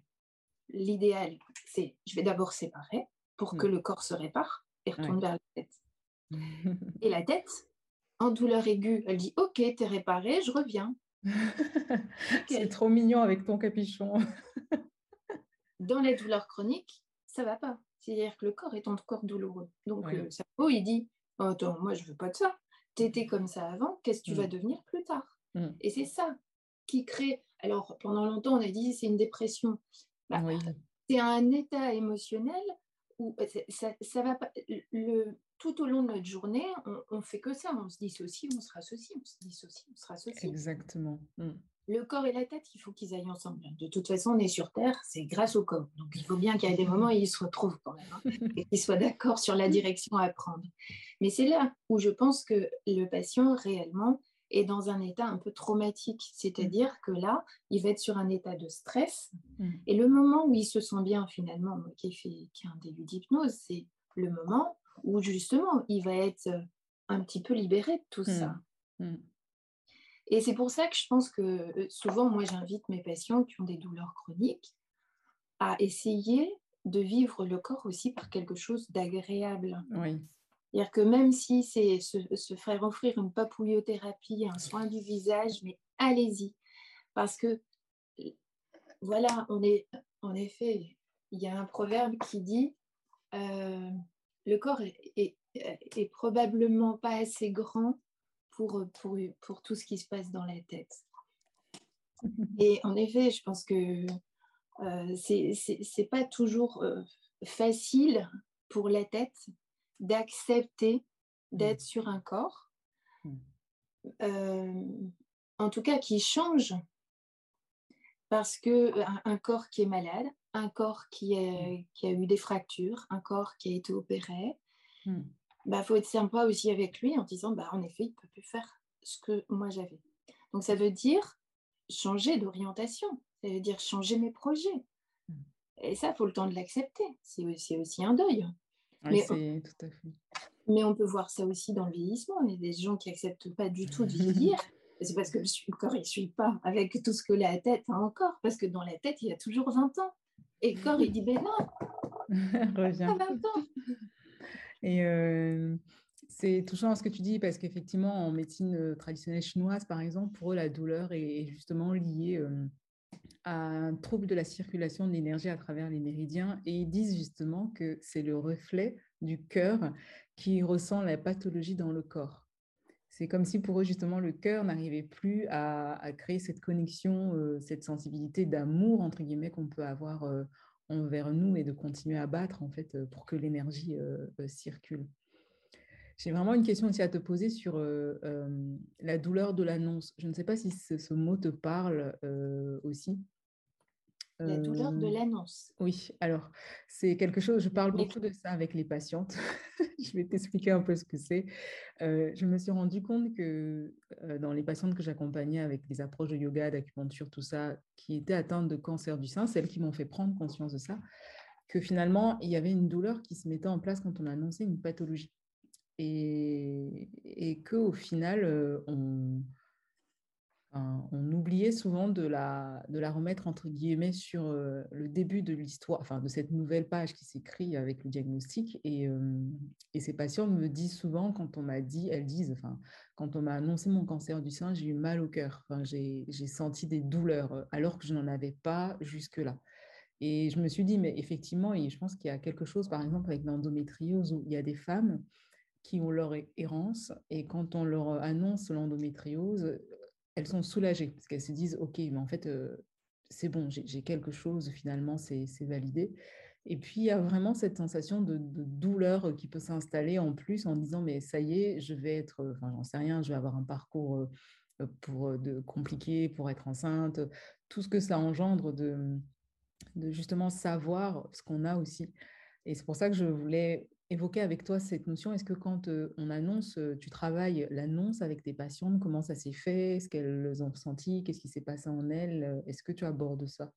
Speaker 2: l'idéal, c'est je vais d'abord séparer pour que le corps se répare et retourne vers la tête. [laughs] et la tête, en douleur aiguë, elle dit Ok, t'es réparé, je reviens. [laughs]
Speaker 1: C'est trop mignon avec ton capuchon. [laughs]
Speaker 2: Dans les douleurs chroniques, ça va pas. C'est-à-dire que le corps est encore douloureux. Donc le cerveau, il dit oh, Attends, moi, je veux pas de ça. T'étais comme ça avant, qu'est-ce que tu vas mm. devenir plus tard? Mm. Et c'est ça qui crée. Alors, pendant longtemps, on a dit c'est une dépression. Bah, c'est un état émotionnel où ça, ça va pas. Le, tout au long de notre journée, on, ne fait que ça. On se dissocie, on se rassocie, on se dissocie, on se rassocie.
Speaker 1: Exactement. Mm.
Speaker 2: Le corps et la tête, il faut qu'ils aillent ensemble. De toute façon, on est sur Terre, c'est grâce au corps. Donc, il faut bien qu'il y ait des moments où ils se retrouvent quand même hein, [laughs] et qu'ils soient d'accord sur la direction à prendre. Mais c'est là où je pense que le patient réellement est dans un état un peu traumatique. C'est-à-dire que là, il va être sur un état de stress. Mm. Et le moment où il se sent bien, finalement, qui, fait, qui a un début d'hypnose, c'est le moment où justement, il va être un petit peu libéré de tout mm. ça. Mm. Et c'est pour ça que je pense que euh, souvent, moi, j'invite mes patients qui ont des douleurs chroniques à essayer de vivre le corps aussi par quelque chose d'agréable.
Speaker 1: Oui.
Speaker 2: C'est-à-dire que même si c'est se, faire offrir une papouillothérapie, un soin du visage, mais allez-y. Parce que, voilà, on est, en effet, il y a un proverbe qui dit euh, le corps est, probablement pas assez grand pour, pour, pour, tout ce qui se passe dans la tête. Et en effet, je pense que euh, c'est pas toujours euh, facile pour la tête d'accepter d'être mm. sur un corps, mm. euh, en tout cas qui change, parce que un, corps qui est malade, un corps qui, est, mm. qui, a eu des fractures, un corps qui a été opéré, il bah, faut être sympa aussi avec lui en disant, bah, en effet, il ne peut plus faire ce que moi j'avais. Donc ça veut dire changer d'orientation, ça veut dire changer mes projets. Et ça, il faut le temps de l'accepter. C'est aussi un deuil
Speaker 1: mais, on, tout à fait.
Speaker 2: mais on peut voir ça aussi dans le vieillissement. Il y a des gens qui n'acceptent pas du tout de vieillir. [laughs] C'est parce que le corps, il ne suit pas avec tout ce que la tête a encore. Parce que dans la tête, il y a toujours 20 ans. Et le corps, il dit, ben non, [laughs]
Speaker 1: Reviens. 20 ans. Et euh, c'est touchant ce que tu dis, parce qu'effectivement, en médecine euh, traditionnelle chinoise, par exemple, pour eux, la douleur est justement liée... Euh, un trouble de la circulation de l'énergie à travers les méridiens et ils disent justement que c'est le reflet du cœur qui ressent la pathologie dans le corps. C'est comme si pour eux, justement, le cœur n'arrivait plus à, créer cette connexion, euh, cette sensibilité d'amour, entre guillemets, qu'on peut avoir euh, envers nous et de continuer à battre, en fait, euh, pour que l'énergie circule. J'ai vraiment une question aussi à te poser sur la douleur de l'annonce. Je ne sais pas si ce, mot te parle aussi.
Speaker 2: La douleur de l'annonce.
Speaker 1: Oui, alors c'est quelque chose, je parle beaucoup de ça avec les patientes. [laughs] je vais t'expliquer un peu ce que c'est. je me suis rendu compte que dans les patientes que j'accompagnais avec des approches de yoga, d'acupuncture, tout ça, qui étaient atteintes de cancer du sein, celles qui m'ont fait prendre conscience de ça, que finalement, il y avait une douleur qui se mettait en place quand on annonçait une pathologie et, et qu'au final, euh, on, oubliait souvent de la, remettre entre guillemets sur euh, le début de l'histoire, enfin de cette nouvelle page qui s'écrit avec le diagnostic. Et, euh, ces patients me disent souvent, quand on m'a dit, elles disent, enfin, quand on m'a annoncé mon cancer du sein, j'ai eu mal au cœur, j'ai senti des douleurs alors que je n'en avais pas jusque-là. Et je me suis dit, mais effectivement, je pense qu'il y a quelque chose, par exemple, avec l'endométriose, où il y a des femmes qui ont leur errance et quand on leur annonce l'endométriose, elles sont soulagées parce qu'elles se disent ok mais en fait euh, c'est bon j'ai quelque chose finalement c'est validé. Et puis il y a vraiment cette sensation de, douleur qui peut s'installer en plus en disant mais ça y est je vais être enfin j'en sais rien je vais avoir un parcours euh, pour de compliqué pour être enceinte. Tout ce que ça engendre de de justement savoir ce qu'on a aussi. Et c'est pour ça que je voulais évoquer avec toi cette notion? Est-ce que quand on annonce, tu travailles l'annonce avec tes patientes, comment ça s'est fait? Est-ce qu'elles ont ressenti? Qu'est-ce qui s'est passé en elles Est-ce que tu abordes ça?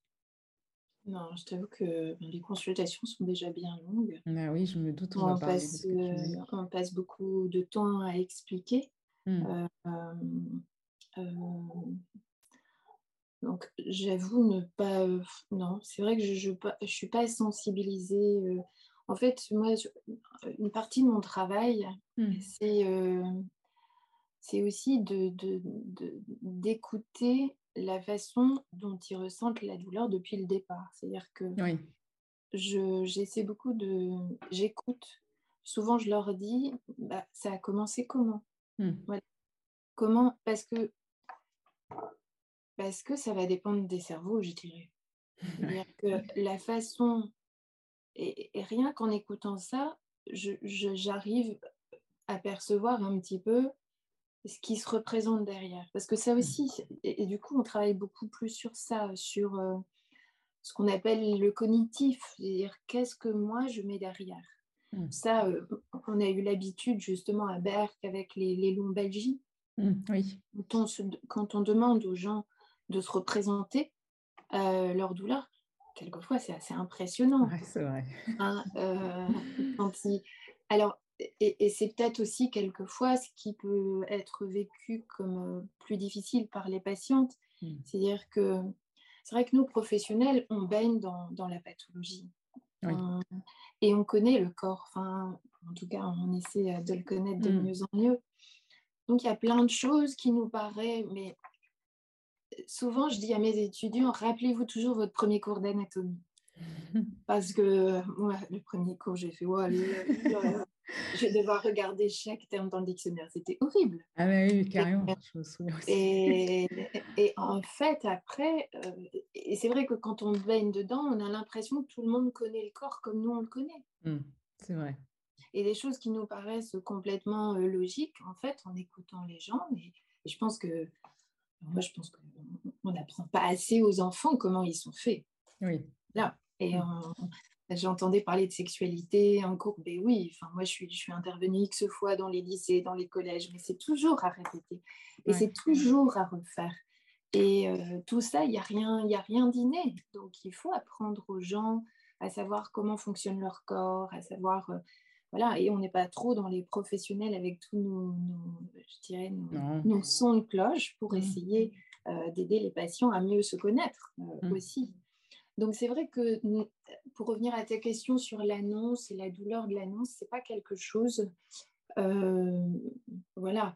Speaker 2: Non, je t'avoue que les consultations sont déjà bien longues.
Speaker 1: Ah oui, je me doute.
Speaker 2: On, on passe, on passe beaucoup de temps à expliquer. Mmh. Donc, j'avoue ne pas. non, c'est vrai que je ne suis pas sensibilisée. En fait, moi, une partie de mon travail, mmh. c'est aussi d'écouter de, la façon dont ils ressentent la douleur depuis le départ. C'est-à-dire que j'essaie beaucoup de. J'écoute. Souvent, je leur dis bah, ça a commencé comment? Mmh. Comment? Parce que parce que ça va dépendre des cerveaux, je dirais. [laughs] C'est-à-dire que la façon, et, rien qu'en écoutant ça, j'arrive à percevoir un petit peu ce qui se représente derrière. Parce que ça aussi, et, du coup, on travaille beaucoup plus sur ça, sur euh, ce qu'on appelle le cognitif, c'est-à-dire qu'est-ce que moi je mets derrière. Mmh. Ça, euh, on a eu l'habitude justement à Berck avec les, les lombalgies. Mmh, oui. quand on demande aux gens de se représenter euh, leur douleur, quelquefois c'est assez impressionnant.
Speaker 1: c'est vrai.
Speaker 2: Hein, euh, [laughs] alors, et, c'est peut-être aussi quelquefois ce qui peut être vécu comme euh, plus difficile par les patientes. Hmm. C'est-à-dire que c'est vrai que nous, professionnels, on baigne dans, la pathologie. et on connaît le corps. Enfin, en tout cas, on essaie de le connaître de hmm. mieux en mieux. Donc, il y a plein de choses qui nous paraissent, mais souvent, je dis à mes étudiants, rappelez-vous toujours votre premier cours d'anatomie. [laughs] Parce que moi, le premier cours, j'ai fait, ouais, je vais devoir regarder chaque terme dans le dictionnaire. C'était horrible.
Speaker 1: Ah oui, carrément.
Speaker 2: Et, [laughs] et, en fait, après, euh, et c'est vrai que quand on baigne dedans, on a l'impression que tout le monde connaît le corps comme nous, on le connaît.
Speaker 1: Mmh, c'est vrai.
Speaker 2: Et des choses qui nous paraissent complètement euh, logiques, en fait, en écoutant les gens. et je pense que moi, je pense qu'on n'apprend pas assez aux enfants comment ils sont faits.
Speaker 1: Oui.
Speaker 2: Là. Et j'entendais parler de sexualité en cours. Ben oui, enfin, moi, je suis, je suis intervenue X fois dans les lycées, dans les collèges, mais c'est toujours à répéter. Et c'est toujours à refaire. Et euh, tout ça, il n'y a rien, a rien d'inné. Donc, il faut apprendre aux gens à savoir comment fonctionne leur corps, à savoir euh, voilà, et on n'est pas trop dans les professionnels avec tous nos, je dirais, nos, sons de cloche pour mmh. essayer euh, d'aider les patients à mieux se connaître euh, mmh. aussi. Donc c'est vrai que pour revenir à ta question sur l'annonce et la douleur de l'annonce, c'est pas quelque chose, euh, voilà.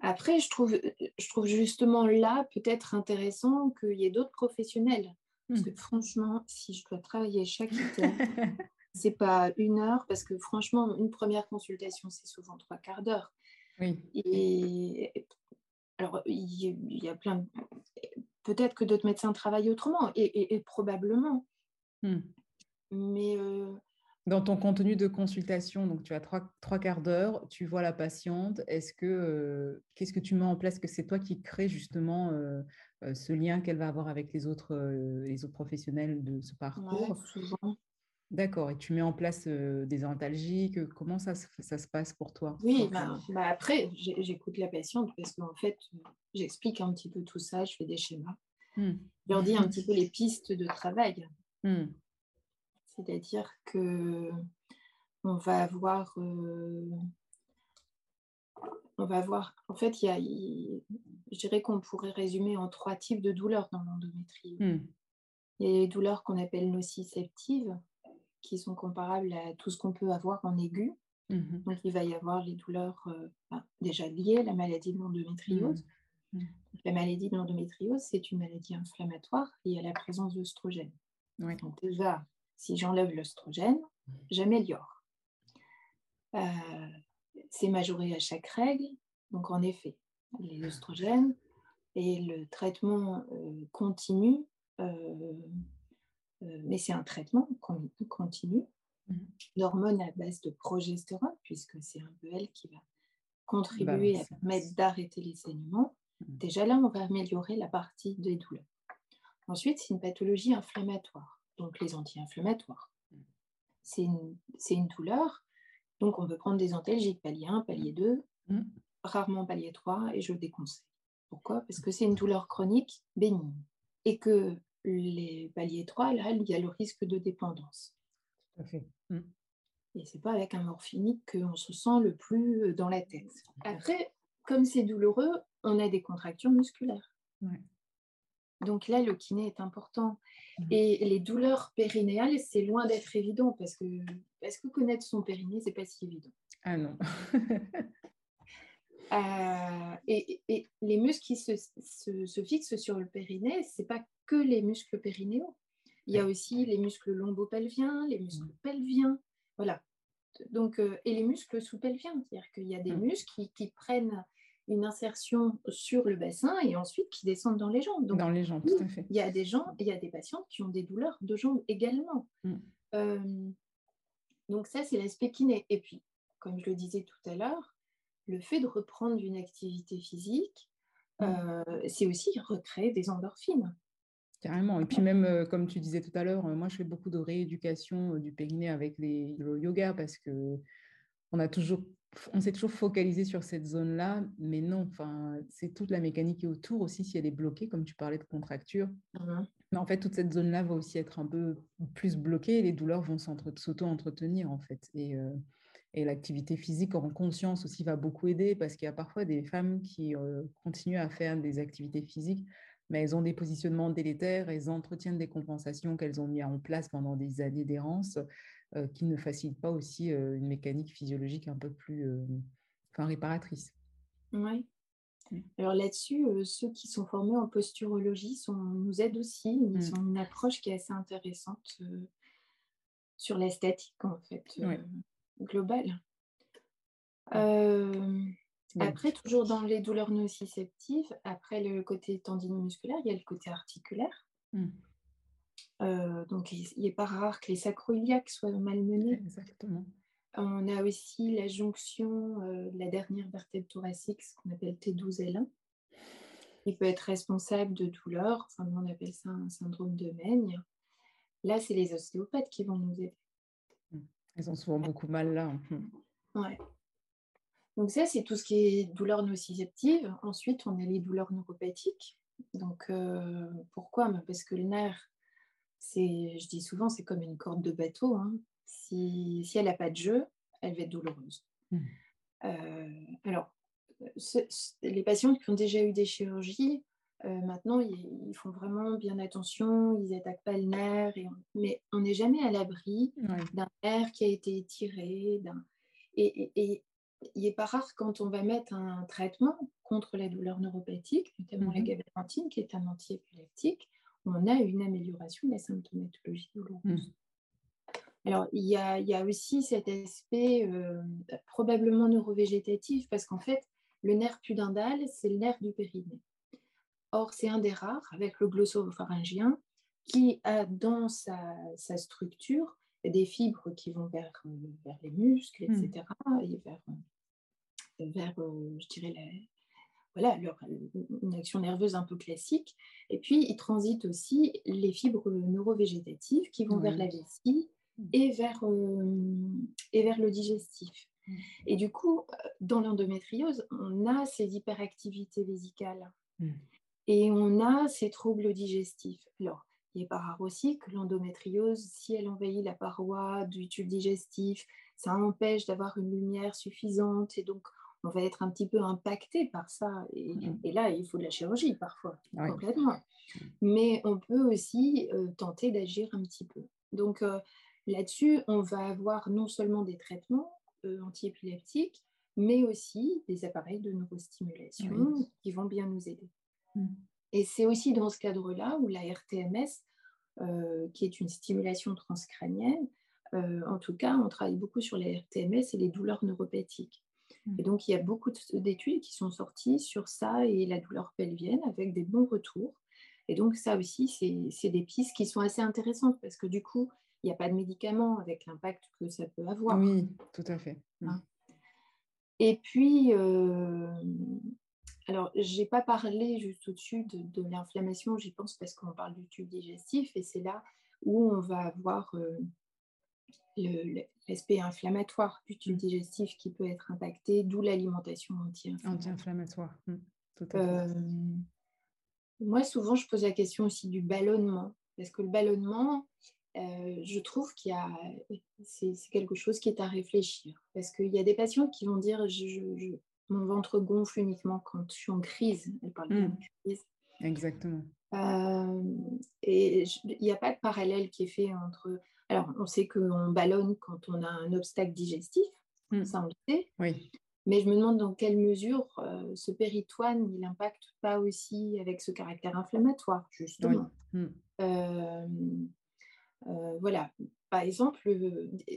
Speaker 2: Après, je trouve, je trouve justement là peut-être intéressant qu'il y ait d'autres professionnels. Parce que franchement, si je dois travailler chaque été, [laughs] c'est pas une heure, parce que franchement, une première consultation, c'est souvent trois quarts d'heure.
Speaker 1: Oui.
Speaker 2: Et alors, il y, a plein. Peut-être que d'autres médecins travaillent autrement, et, probablement. Hmm. Mais. Euh,
Speaker 1: Dans ton contenu de consultation, donc tu as trois, trois quarts d'heure, tu vois la patiente. Est-ce que euh, qu'est-ce que tu mets en place? Que c'est toi qui crée justement euh, ce lien qu'elle va avoir avec les autres, les autres professionnels de ce parcours?
Speaker 2: Souvent.
Speaker 1: D'accord, et tu mets en place des antalgiques, comment ça, ça, se passe pour toi
Speaker 2: Oui, bah, bah, après, j'écoute la patiente parce qu'en fait, j'explique un petit peu tout ça, je fais des schémas. Mmh. Je leur dis un petit peu les pistes de travail. Mmh. C'est-à-dire que on va avoir... on va voir, en fait, il y a, je dirais qu'on pourrait résumer en trois types de douleurs dans l'endométriose. Mmh. Il y a les douleurs qu'on appelle nociceptives, qui sont comparables à tout ce qu'on peut avoir en aigu. Mmh Donc, il va y avoir les douleurs euh, déjà liées à la maladie de l'endométriose. Mmh. Mmh. La maladie de l'endométriose, c'est une maladie inflammatoire liée à la présence d'œstrogène. Donc, déjà, si j'enlève l'œstrogène, j'améliore. Euh, c'est majoré à chaque règle. Donc, en effet, les œstrogènes et le traitement euh, continu euh, mais c'est un traitement continu d'hormones mmh. à base de progestérone, puisque c'est un peu elle qui va contribuer bah, à permettre d'arrêter les saignements. Mmh. Déjà là, on va améliorer la partie des douleurs. Ensuite, c'est une pathologie inflammatoire, donc les anti-inflammatoires. Mmh. C'est une, une, douleur, donc on peut prendre des antalgiques, palier 1, palier 2, rarement palier 3, et je le déconseille. Pourquoi? Parce que c'est une douleur chronique bénigne et que les paliers 3, là, il y a le risque de dépendance.
Speaker 1: Tout à fait. Mm.
Speaker 2: Et c'est pas avec un morphinique qu'on se sent le plus dans la tête. Après, comme c'est douloureux, on a des contractures musculaires. Donc là, le kiné est important.
Speaker 1: Mhm.
Speaker 2: Et les douleurs périnéales, c'est loin d'être évident parce que, parce que connaître son périnée, c'est pas si évident.
Speaker 1: Ah non.
Speaker 2: Euh, et, et, les muscles qui se, se, se fixent sur le périnée, c'est pas que les muscles périnéaux. Il y a aussi les muscles lombopelviens, les muscles pelviens. Voilà. Donc, euh, et les muscles sous-pelviens. C'est-à-dire qu'il y a des
Speaker 1: Mm.
Speaker 2: muscles qui, qui prennent une insertion sur le bassin et ensuite qui descendent dans les jambes. Donc,
Speaker 1: Dans les jambes, tout à fait.
Speaker 2: il y a des gens, il y a des patients qui ont des douleurs de jambes également.
Speaker 1: Mm.
Speaker 2: Euh, donc ça, c'est l'aspect kiné. Et puis, comme je le disais tout à l'heure, le fait de reprendre une activité physique,
Speaker 1: Mm.
Speaker 2: euh, c'est aussi recréer des endorphines.
Speaker 1: Carrément. Et puis même, euh, comme tu disais tout à l'heure, euh, moi, je fais beaucoup de rééducation euh, du périnée avec les, le yoga parce que on a toujours, on s'est toujours focalisé sur cette zone-là, mais non, enfin, c'est toute la mécanique qui est autour aussi, si elle est bloquée, comme tu parlais de contracture.
Speaker 2: Mhm.
Speaker 1: Mais en fait, toute cette zone-là va aussi être un peu plus bloquée et les douleurs vont s'auto-entretenir, en fait. Et, et l'activité physique en conscience aussi va beaucoup aider parce qu'il y a parfois des femmes qui continuent à faire des activités physiques, mais elles ont des positionnements délétères, elles entretiennent des compensations qu'elles ont mis en place pendant des années d'errance euh, qui ne facilitent pas aussi euh, une mécanique physiologique un peu plus euh, enfin, réparatrice. Mm.
Speaker 2: Alors là-dessus, ceux qui sont formés en posturologie sont, nous aident aussi. Ils
Speaker 1: Mm.
Speaker 2: ont une approche qui est assez intéressante sur l'esthétique, en fait,
Speaker 1: Ouais.
Speaker 2: globale.
Speaker 1: Ouais.
Speaker 2: Après, toujours dans les douleurs nociceptives, après le côté tendinomusculaire, il y a le côté articulaire.
Speaker 1: Mm.
Speaker 2: Euh, donc, il n'est pas rare que les sacroiliaques soient malmenés.
Speaker 1: Exactement.
Speaker 2: On a aussi la jonction euh, de la dernière vertèbre thoracique, ce qu'on appelle T12L1, qui peut être responsable de douleurs. Enfin, on appelle ça un syndrome de Meigne. Là, c'est les ostéopathes qui vont nous aider.
Speaker 1: Elles ont souvent beaucoup mal là.
Speaker 2: Ouais. Donc ça, c'est tout ce qui est douleurs nociceptives. Ensuite, on a les douleurs neuropathiques. Donc, euh, pourquoi? Ben, Parce que le nerf, c'est, je dis souvent, c'est comme une corde de bateau. hein. Si, si elle n'a pas de jeu, elle va être douloureuse.
Speaker 1: Mhm.
Speaker 2: Euh, alors, ce- ce- les patients qui ont déjà eu des chirurgies, euh, maintenant, ils, ils font vraiment bien attention, ils n'attaquent pas le nerf, et on- mais on n'est jamais à l'abri
Speaker 1: Ouais.
Speaker 2: d'un nerf qui a été étiré. Et, et- et il n'est pas rare quand on va mettre un traitement contre la douleur neuropathique, notamment la
Speaker 1: Mhm.
Speaker 2: gabapentin, qui est un antiépileptique, on a une amélioration de la symptomatologie douloureuse.
Speaker 1: Mhm.
Speaker 2: Alors, il y, a, il y a aussi cet aspect euh, probablement neurovégétatif, parce qu'en fait, le nerf pudendal, c'est le nerf du périnée. Or, c'est un des rares, avec le glossopharyngien, qui a dans sa, sa structure des fibres qui vont vers, euh, vers les muscles, etc., et vers, euh, vers euh, je dirais, la, voilà, leur- une action nerveuse un peu classique. Et puis, il transite aussi les fibres neurovégétatives qui vont vers la vessie et vers, euh, et vers le digestif.
Speaker 1: Mm.
Speaker 2: Et du coup, dans l'endométriose, on a ces hyperactivités vésicales et on a ces troubles digestifs. Alors, il n'est pas rare aussi que l'endométriose, si elle envahit la paroi du tube digestif, ça empêche d'avoir une lumière suffisante et donc on va être un petit peu impacté par ça. Et,
Speaker 1: Mm.
Speaker 2: et là, il faut de la chirurgie parfois, complètement. Mais on peut aussi euh, tenter d'agir un petit peu. Donc euh, là-dessus, on va avoir non seulement des traitements euh, antiépileptiques, mais aussi des appareils de neurostimulation
Speaker 1: Oui.
Speaker 2: qui vont bien nous aider.
Speaker 1: Mm.
Speaker 2: Et c'est aussi dans ce cadre-là où la RTMS, euh, qui est une stimulation transcrânienne, euh, en tout cas, on travaille beaucoup sur la RTMS et les douleurs neuropathiques. Et donc, il y a beaucoup de- d'études qui sont sorties sur ça et la douleur pelvienne avec des bons retours. Et donc, ça aussi, c'est des pistes qui sont assez intéressantes parce que du coup, il n'y a pas de médicaments avec l'impact que ça peut avoir.
Speaker 1: Oui, tout à fait. Mm.
Speaker 2: Hein. Et puis, euh, alors, je n'ai pas parlé juste au-dessus de, de l'inflammation, j'y pense parce qu'on parle du tube digestif, et c'est là où on va avoir euh, l'aspect inflammatoire du tube digestif qui peut être impacté, d'où l'alimentation anti-inflammatoire.
Speaker 1: Mm. À fait.
Speaker 2: Euh, moi, souvent, je pose la question aussi du ballonnement, parce que le ballonnement, euh, je trouve qu'il y a, c'est quelque chose qui est à réfléchir, parce qu'il y a des patients qui vont dire, je- je- mon ventre gonfle uniquement quand je suis en crise. Elle parle bien
Speaker 1: Mm.
Speaker 2: de crise.
Speaker 1: Exactement.
Speaker 2: et il n'y a pas de parallèle qui est fait entre. Alors, on sait qu'on ballonne quand on a un obstacle digestif, hmm. ça on le sait.
Speaker 1: Oui.
Speaker 2: Mais je me demande dans quelle mesure ce péritoine, il n'impacte pas aussi avec ce caractère inflammatoire, justement. Hmm. voilà. Par exemple,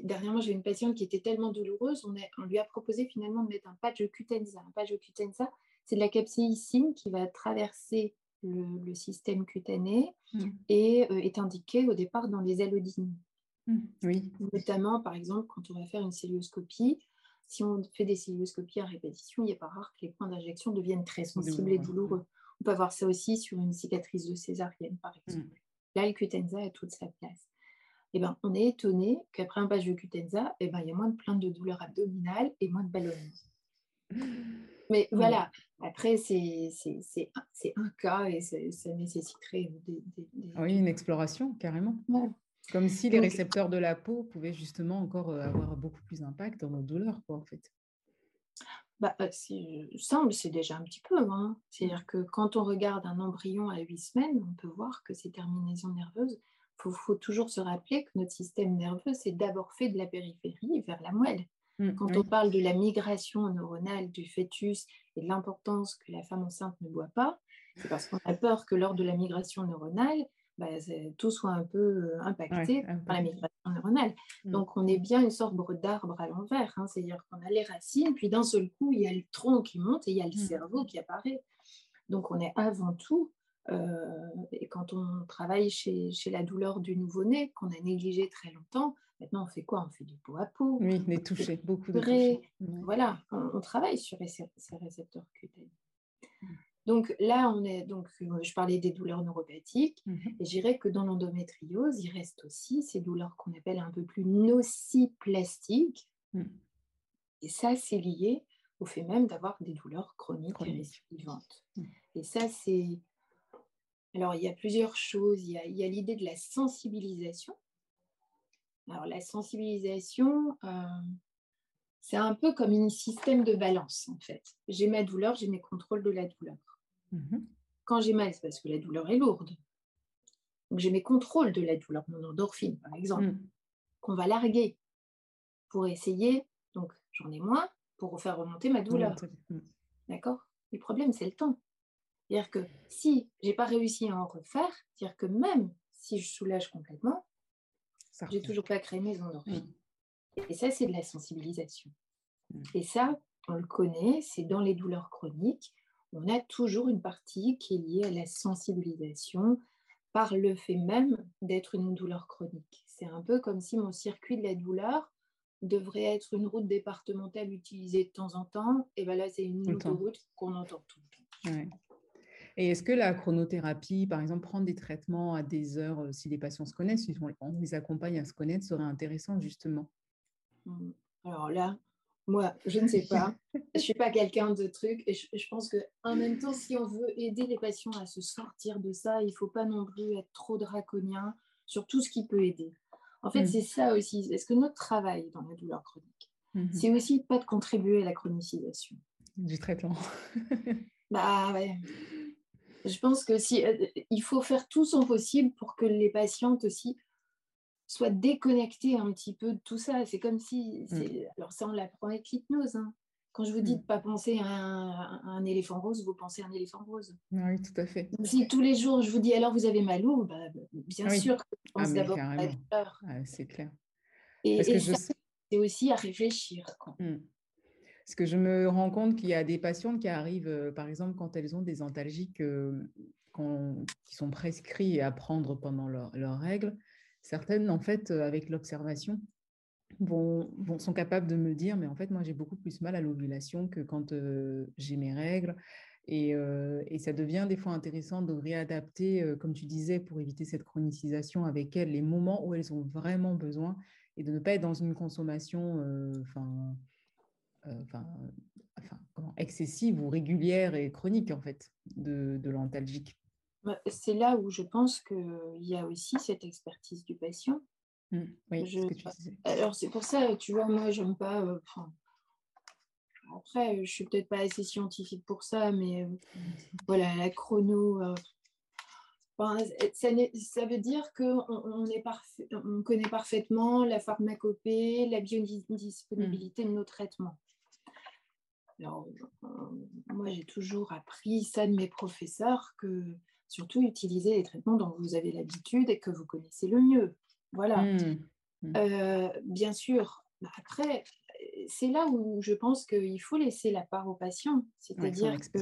Speaker 2: dernièrement, j'ai une patiente qui était tellement douloureuse, on, on, lui a proposé finalement de mettre un patch de cutenza. Un patch de cutenza, c'est de la capsaïcine qui va traverser le, système cutané mm. et euh, est indiqué au départ dans les allodines.
Speaker 1: Mm. Oui.
Speaker 2: Notamment, par exemple, quand on va faire une célioscopie, si on fait des célioscopies à répétition, il n'est pas rare que les points d'injection deviennent très sensibles et douloureux. On peut avoir ça aussi sur une cicatrice de césarienne, par exemple. Mm. Là, le cutenza a toute sa place. Eh ben, on est étonné qu'après un patch de cutenza, eh ben, il y a moins de plaintes de douleurs abdominales et moins de ballonnements. Mais voilà, après, c'est un cas et ça nécessiterait des,
Speaker 1: Oui, une exploration, carrément. Comme si les récepteurs de la peau pouvaient justement encore euh, avoir beaucoup plus d'impact dans nos douleurs, quoi, en fait.
Speaker 2: Bah, euh, semble, c'est déjà un petit peu. Hein. C'est-à-dire que quand on regarde un embryon à 8 semaines, on peut voir que ces terminaisons nerveuses, il faut, toujours se rappeler que notre système nerveux, c'est d'abord fait de la périphérie vers la moelle. Mmh, Quand on parle de la migration neuronale du fœtus et de l'importance que la femme enceinte ne boit pas, c'est parce qu'on a peur que lors de la migration neuronale, bah, tout soit un peu euh, impacté par la migration neuronale. Mmh. Donc on est bien une sorte d'arbre à l'envers, hein. c'est-à-dire qu'on a les racines, puis d'un seul coup, il y a le tronc qui monte et il y a le mmh. cerveau qui apparaît. Donc on est avant tout, et quand on travaille chez, chez la douleur du nouveau-né, qu'on a négligé très longtemps, Maintenant, on fait quoi? On fait du peau à peau.
Speaker 1: Oui, les toucher, beaucoup de
Speaker 2: toucher. Voilà, on, travaille sur ces, récepteurs cutanés. Mmh. Donc là, on est donc euh, je parlais des douleurs neuropathiques mmh et je dirais que dans l'endométriose, il reste aussi ces douleurs qu'on appelle un peu plus nociplastiques. Mmh. Et ça, c'est lié au fait même d'avoir des douleurs chroniques et récidivantes. Et ça, c'est alors il y a plusieurs choses. Il y a l'idée de la sensibilisation alors la sensibilisation, euh, c'est un peu comme un système de balance en fait. J'ai ma douleur, j'ai mes contrôles de la douleur. Mhm. Quand j'ai mal, c'est parce que la douleur est lourde. Donc j'ai mes contrôles de la douleur, mon endorphine par exemple, mm. qu'on va larguer pour essayer, donc j'en ai moins, pour faire remonter ma douleur. Mm. D'accord? Le problème, c'est le temps. C'est-à-dire que si j'ai pas réussi à en refaire, c'est-à-dire que même si je soulage complètement, j'ai toujours pas créé mes endorphines. Mm. Et ça, c'est de la sensibilisation. Mm. Et ça, on le connaît, c'est dans les douleurs chroniques. On a toujours une partie qui est liée à la sensibilisation par le fait même d'être une douleur chronique. C'est un peu comme si mon circuit de la douleur devrait être une route départementale utilisée de temps en temps. Et bien là, c'est une autoroute qu'on entend tout le temps.
Speaker 1: Et est-ce que la chronothérapie, par exemple, prendre des traitements à des heures, euh, si les patients se connaissent, si on les accompagne à se connaître, serait intéressant justement
Speaker 2: mmh. Alors là, moi, je ne sais pas. je ne suis pas quelqu'un de truc. Et je, pense qu'en même temps, si on veut aider les patients à se sortir de ça, il ne faut pas non plus être trop draconien sur tout ce qui peut aider. En fait, mmh. c'est ça aussi. Est-ce que notre travail dans la douleur chronique, mmh c'est aussi pas de contribuer à la chronicisation?
Speaker 1: Du traitement
Speaker 2: Bah ouais. Je pense que si, euh, il faut faire tout son possible pour que les patientes aussi soient déconnectées un petit peu de tout ça. C'est comme si, mm. alors ça on l'apprend avec l'hypnose. Hein. Quand je vous dis mm. de ne pas penser à un, éléphant rose, vous pensez à un éléphant rose.
Speaker 1: Oui, tout à fait.
Speaker 2: si tous les jours je vous dis alors vous avez mal où, bah, bien sûr que je pense ah, d'abord à la
Speaker 1: douleur. c'est clair.
Speaker 2: Et, c'est aussi à réfléchir. Mm.
Speaker 1: Parce que je me rends compte qu'il y a des patientes qui arrivent, euh, par exemple, quand elles ont des antalgiques euh, qui sont prescrits à prendre pendant leurs règles. Certaines, en fait, euh, avec l'observation, sont capables de me dire, mais en fait, moi, j'ai beaucoup plus mal à l'ovulation que quand j'ai mes règles. Et, ça devient des fois intéressant de réadapter, comme tu disais, pour éviter cette chronicisation avec elles, les moments où elles ont vraiment besoin et de ne pas être dans une consommation enfin, enfin excessive ou régulière et chronique en fait de, de l'antalgique.
Speaker 2: Bah, c'est là où je pense qu'il y a aussi cette expertise du patient.
Speaker 1: Mmh, oui, ce que tu
Speaker 2: disais. Alors c'est pour ça, tu vois, moi j'aime pas. Euh, après, je suis peut-être pas assez scientifique pour ça, mais euh, voilà, la chrono. ça, veut dire qu'on on connaît parfaitement la pharmacopée, la biodisponibilité de nos traitements. Alors, moi, j'ai toujours appris ça de mes professeurs, que surtout utiliser les traitements dont vous avez l'habitude et que vous connaissez le mieux. Voilà. Mmh. Mmh. Euh, bien sûr, après, c'est là où je pense qu'il faut laisser la part au patient. C'est-à-dire que,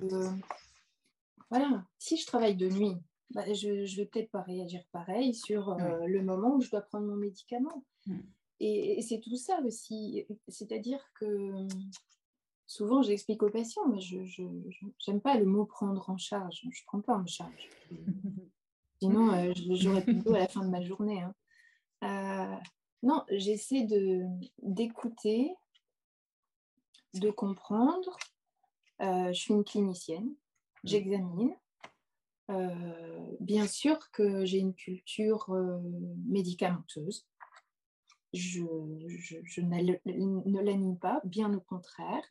Speaker 2: voilà, si je travaille de nuit, bah, je ne vais peut-être pas réagir pareil sur euh, le moment où je dois prendre mon médicament. Mmh. Et, c'est tout ça aussi. C'est-à-dire que souvent, j'explique aux patients, mais je n'aime pas le mot prendre en charge. Je ne prends pas en charge. [laughs] Sinon, euh, j'aurais d'eau à la fin de ma journée. Hein. Euh, non, j'essaie d'écouter, de, comprendre. je suis une clinicienne, mmh. j'examine. bien sûr que j'ai une culture médicamenteuse. Je, ne la nie pas, bien au contraire,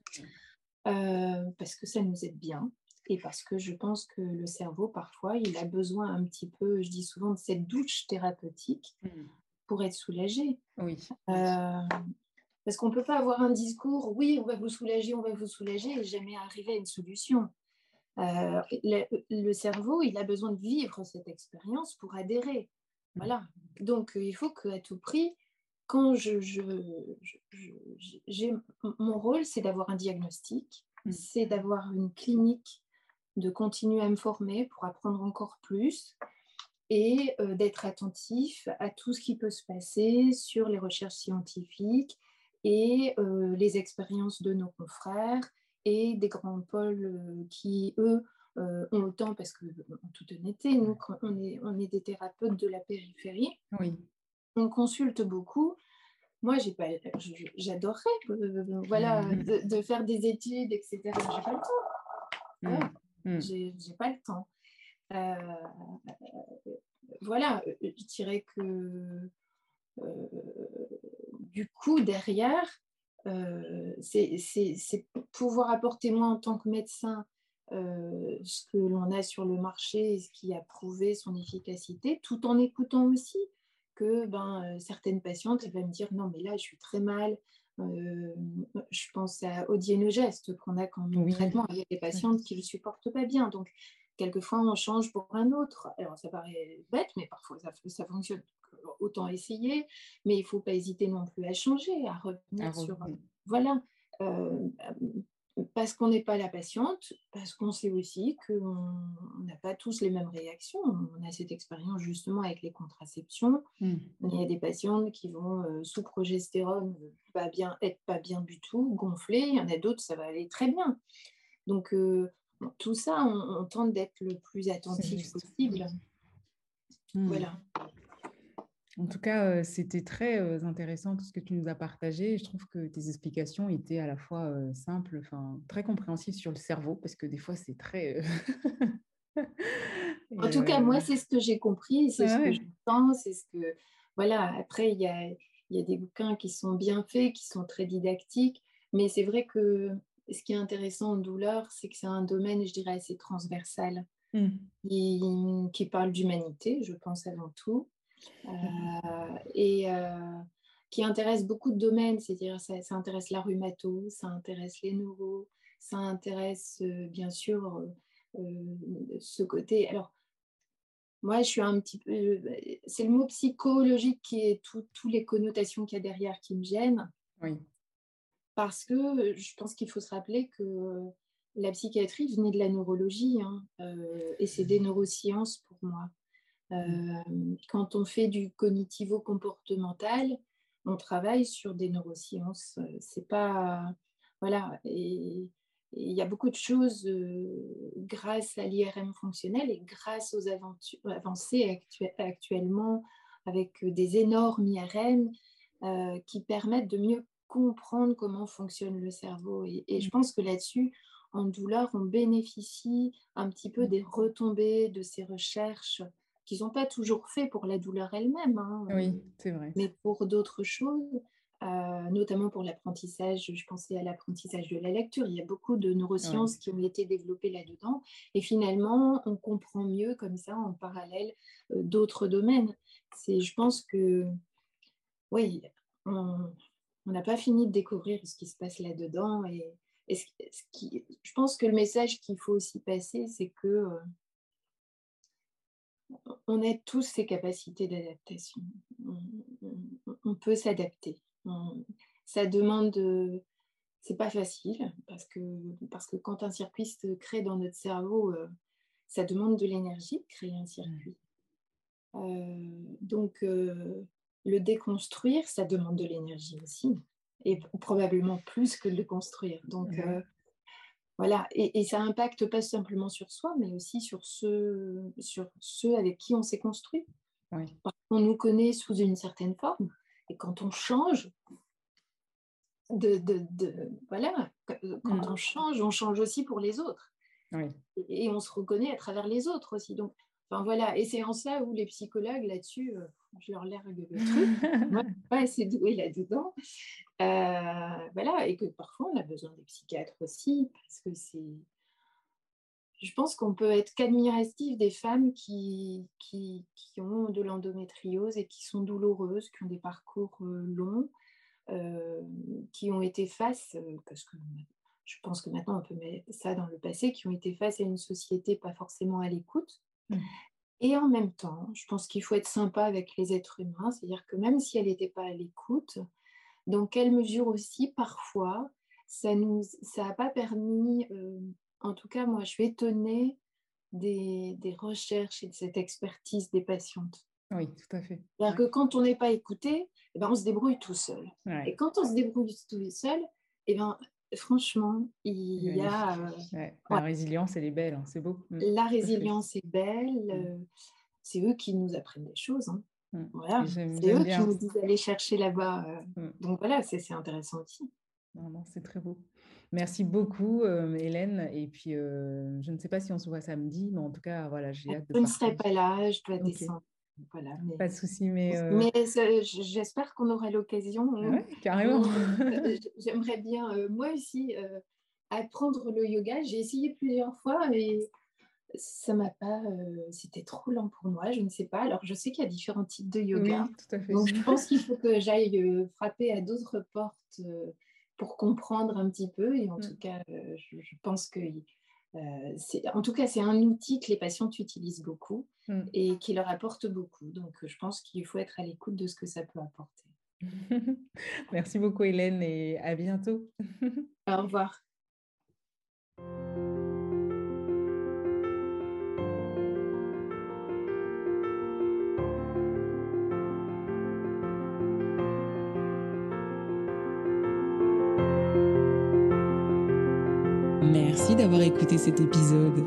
Speaker 2: parce que ça nous aide bien et parce que je pense que le cerveau, parfois, il a besoin un petit peu, je dis souvent, de cette douche thérapeutique mmh pour être soulagé. Oui. Euh, parce qu'on ne peut pas avoir un discours, oui, on va vous soulager, on va vous soulager, et jamais arriver à une solution. Euh, le, cerveau, il a besoin de vivre cette expérience pour adhérer. Voilà. Donc, il faut qu'à tout prix, quand je, je, mon rôle, c'est d'avoir un diagnostic, mm. c'est d'avoir une clinique, de continuer à me former pour apprendre encore plus, et euh, d'être attentif à tout ce qui peut se passer sur les recherches scientifiques et euh, les expériences de nos confrères et des grands pôles euh, qui, eux, ont le temps, parce que, en toute honnêteté, nous, on est, on est des thérapeutes de la périphérie, oui. On consulte beaucoup. Moi, j'adorerais voilà, mmh. de, faire des études, etc. J'ai pas le temps. Mmh. Mmh. J'ai pas le temps. Euh, voilà, je dirais que euh, du coup, derrière, euh, c'est pouvoir apporter moi en tant que médecin ce que l'on a sur le marché et ce qui a prouvé son efficacité, tout en écoutant aussi que ben, certaines patientes elles vont me dire non mais là je suis très mal. je pense à, au dienogeste qu'on a comme traitement. Il y a des patientes qui ne le supportent pas bien. Donc Quelquefois, on change pour un autre. Alors, ça paraît bête, mais parfois, ça, fonctionne. Autant essayer, mais il ne faut pas hésiter non plus à changer, à revenir sur... Voilà. Euh, parce qu'on n'est pas la patiente, parce qu'on sait aussi qu'on n'a pas tous les mêmes réactions. On a cette expérience justement avec les contraceptions. Mmh. Il y a des patientes qui vont euh, sous progestérone pas bien, être pas bien du tout, gonfler. Il y en a d'autres, ça va aller très bien. Donc, euh, tout ça, on, tente d'être le plus attentif possible.
Speaker 1: Hmm. Voilà. En tout cas, c'était très intéressant tout ce que tu nous as partagé. Je trouve que tes explications étaient à la fois simples, enfin très compréhensives sur le cerveau, parce que des fois, c'est très. [laughs]
Speaker 2: en tout cas, moi, c'est ce que j'ai compris, c'est ce que je pense, c'est ce que. Voilà, après, il y a, y a des bouquins qui sont bien faits, qui sont très didactiques, mais c'est vrai que ce qui est intéressant en douleur, c'est que c'est un domaine, je dirais, assez transversal, mmh. qui, parle d'humanité, je pense avant tout, et euh, qui intéresse beaucoup de domaines, c'est-à-dire ça, ça, intéresse la rhumato, ça intéresse les neuro, ça intéresse euh, bien sûr ce côté. Alors, moi, je suis un petit peu. C'est le mot psychologique qui est toutes les connotations qu'il y a derrière qui me gênent. Oui parce que je pense qu'il faut se rappeler que la psychiatrie venait de la neurologie, hein, euh, et c'est des neurosciences pour moi. Euh, quand on fait du cognitivo-comportemental, on travaille sur des neurosciences. C'est pas. Voilà. Et il y a beaucoup de choses euh, grâce à l'IRM fonctionnel et grâce aux avancées actuellement avec des énormes IRM qui permettent de mieux comprendre comment fonctionne le cerveau. Et, je mmh. pense que là-dessus, en douleur, on bénéficie un petit peu mmh. des retombées de ces recherches qui ne sont pas toujours faites pour la douleur elle-même. Hein,
Speaker 1: oui, c'est vrai.
Speaker 2: Mais pour d'autres choses. notamment pour l'apprentissage. Je pensais à l'apprentissage de la lecture. Il y a beaucoup de neurosciences qui ont été développées là-dedans. Et finalement, on comprend mieux comme ça en parallèle d'autres domaines. C'est, je pense que, oui, on n'a pas fini de découvrir ce qui se passe là-dedans. Et, ce, qui, je pense que le message qu'il faut aussi passer, c'est que on a tous ces capacités d'adaptation. On, peut s'adapter. Ça demande, c'est pas facile parce que, parce que quand un circuit se crée dans notre cerveau, euh, ça demande de l'énergie de créer un circuit. Euh, donc, euh, le déconstruire, ça demande de l'énergie aussi, et probablement plus que le construire. Donc, voilà, et, ça impacte pas simplement sur soi, mais aussi sur ceux, sur ceux avec qui on s'est construit. On nous connaît sous une certaine forme, et quand on change, de, de, voilà, quand mm. on change, on change aussi pour les autres. Et, on se reconnaît à travers les autres aussi. Donc, enfin voilà, et c'est en ça où les psychologues là-dessus, euh, je leur largue le truc, [laughs] pas assez doué là-dedans. Euh, voilà, et que parfois on a besoin des psychiatres aussi, parce que c'est. Je pense qu'on peut être qu'admiratif des femmes qui, qui, qui, ont de l'endométriose et qui sont douloureuses, qui ont des parcours euh, longs, qui ont été face, parce que je pense que maintenant on peut mettre ça dans le passé, qui ont été face à une société pas forcément à l'écoute, mmh. Et en même temps, je pense qu'il faut être sympa avec les êtres humains, c'est-à-dire que même si elle n'était pas à l'écoute, dans quelle mesure aussi, parfois, ça n'a ça pas permis, euh, en tout cas, moi, je suis étonnée des, des, recherches et de cette expertise des patientes.
Speaker 1: Oui, tout à fait.
Speaker 2: C'est-à-dire que quand on n'est pas écouté, eh ben, on se débrouille tout seul. Et quand on se débrouille tout seul, eh ben, franchement, il y a...
Speaker 1: Euh, la résilience, elle est belle, hein, c'est beau.
Speaker 2: Mm. La résilience est belle, mm. euh, c'est eux qui nous apprennent des choses. Hein. Mm. Voilà. C'est eux qui nous disent d'aller chercher là-bas. Euh. Donc voilà, c'est intéressant aussi.
Speaker 1: c'est très beau. Merci beaucoup, Hélène. Et puis, je ne sais pas si on se voit samedi, mais en tout cas, voilà, j'ai hâte de.
Speaker 2: Je ne serai pas là, je dois descendre. Voilà,
Speaker 1: Pas de souci, mais.
Speaker 2: Euh, mais j'espère qu'on aura l'occasion.
Speaker 1: Hein. carrément. [laughs]
Speaker 2: J'aimerais bien, euh, moi aussi, euh, apprendre le yoga. J'ai essayé plusieurs fois, mais ça m'a pas. C'était trop lent pour moi, je ne sais pas. Alors, je sais qu'il y a différents types de yoga. tout à fait. Donc, je pense qu'il faut que j'aille frapper à d'autres portes pour comprendre un petit peu. Et en mm. tout cas, je, je pense que euh, en tout cas, c'est un outil que les patientes utilisent beaucoup mm. et qui leur apporte beaucoup. Donc, je pense qu'il faut être à l'écoute de ce que ça peut apporter. [laughs]
Speaker 1: Merci beaucoup, Hélène, et à bientôt. [laughs]
Speaker 2: Au revoir.
Speaker 1: D'avoir écouté cet épisode.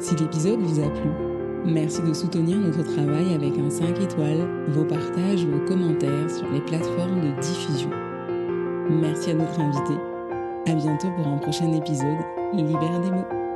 Speaker 1: Si l'épisode vous a plu, merci de soutenir notre travail avec un 5 étoiles, vos partages, vos commentaires sur les plateformes de diffusion. Merci à notre invité. À bientôt pour un prochain épisode Libère des mots.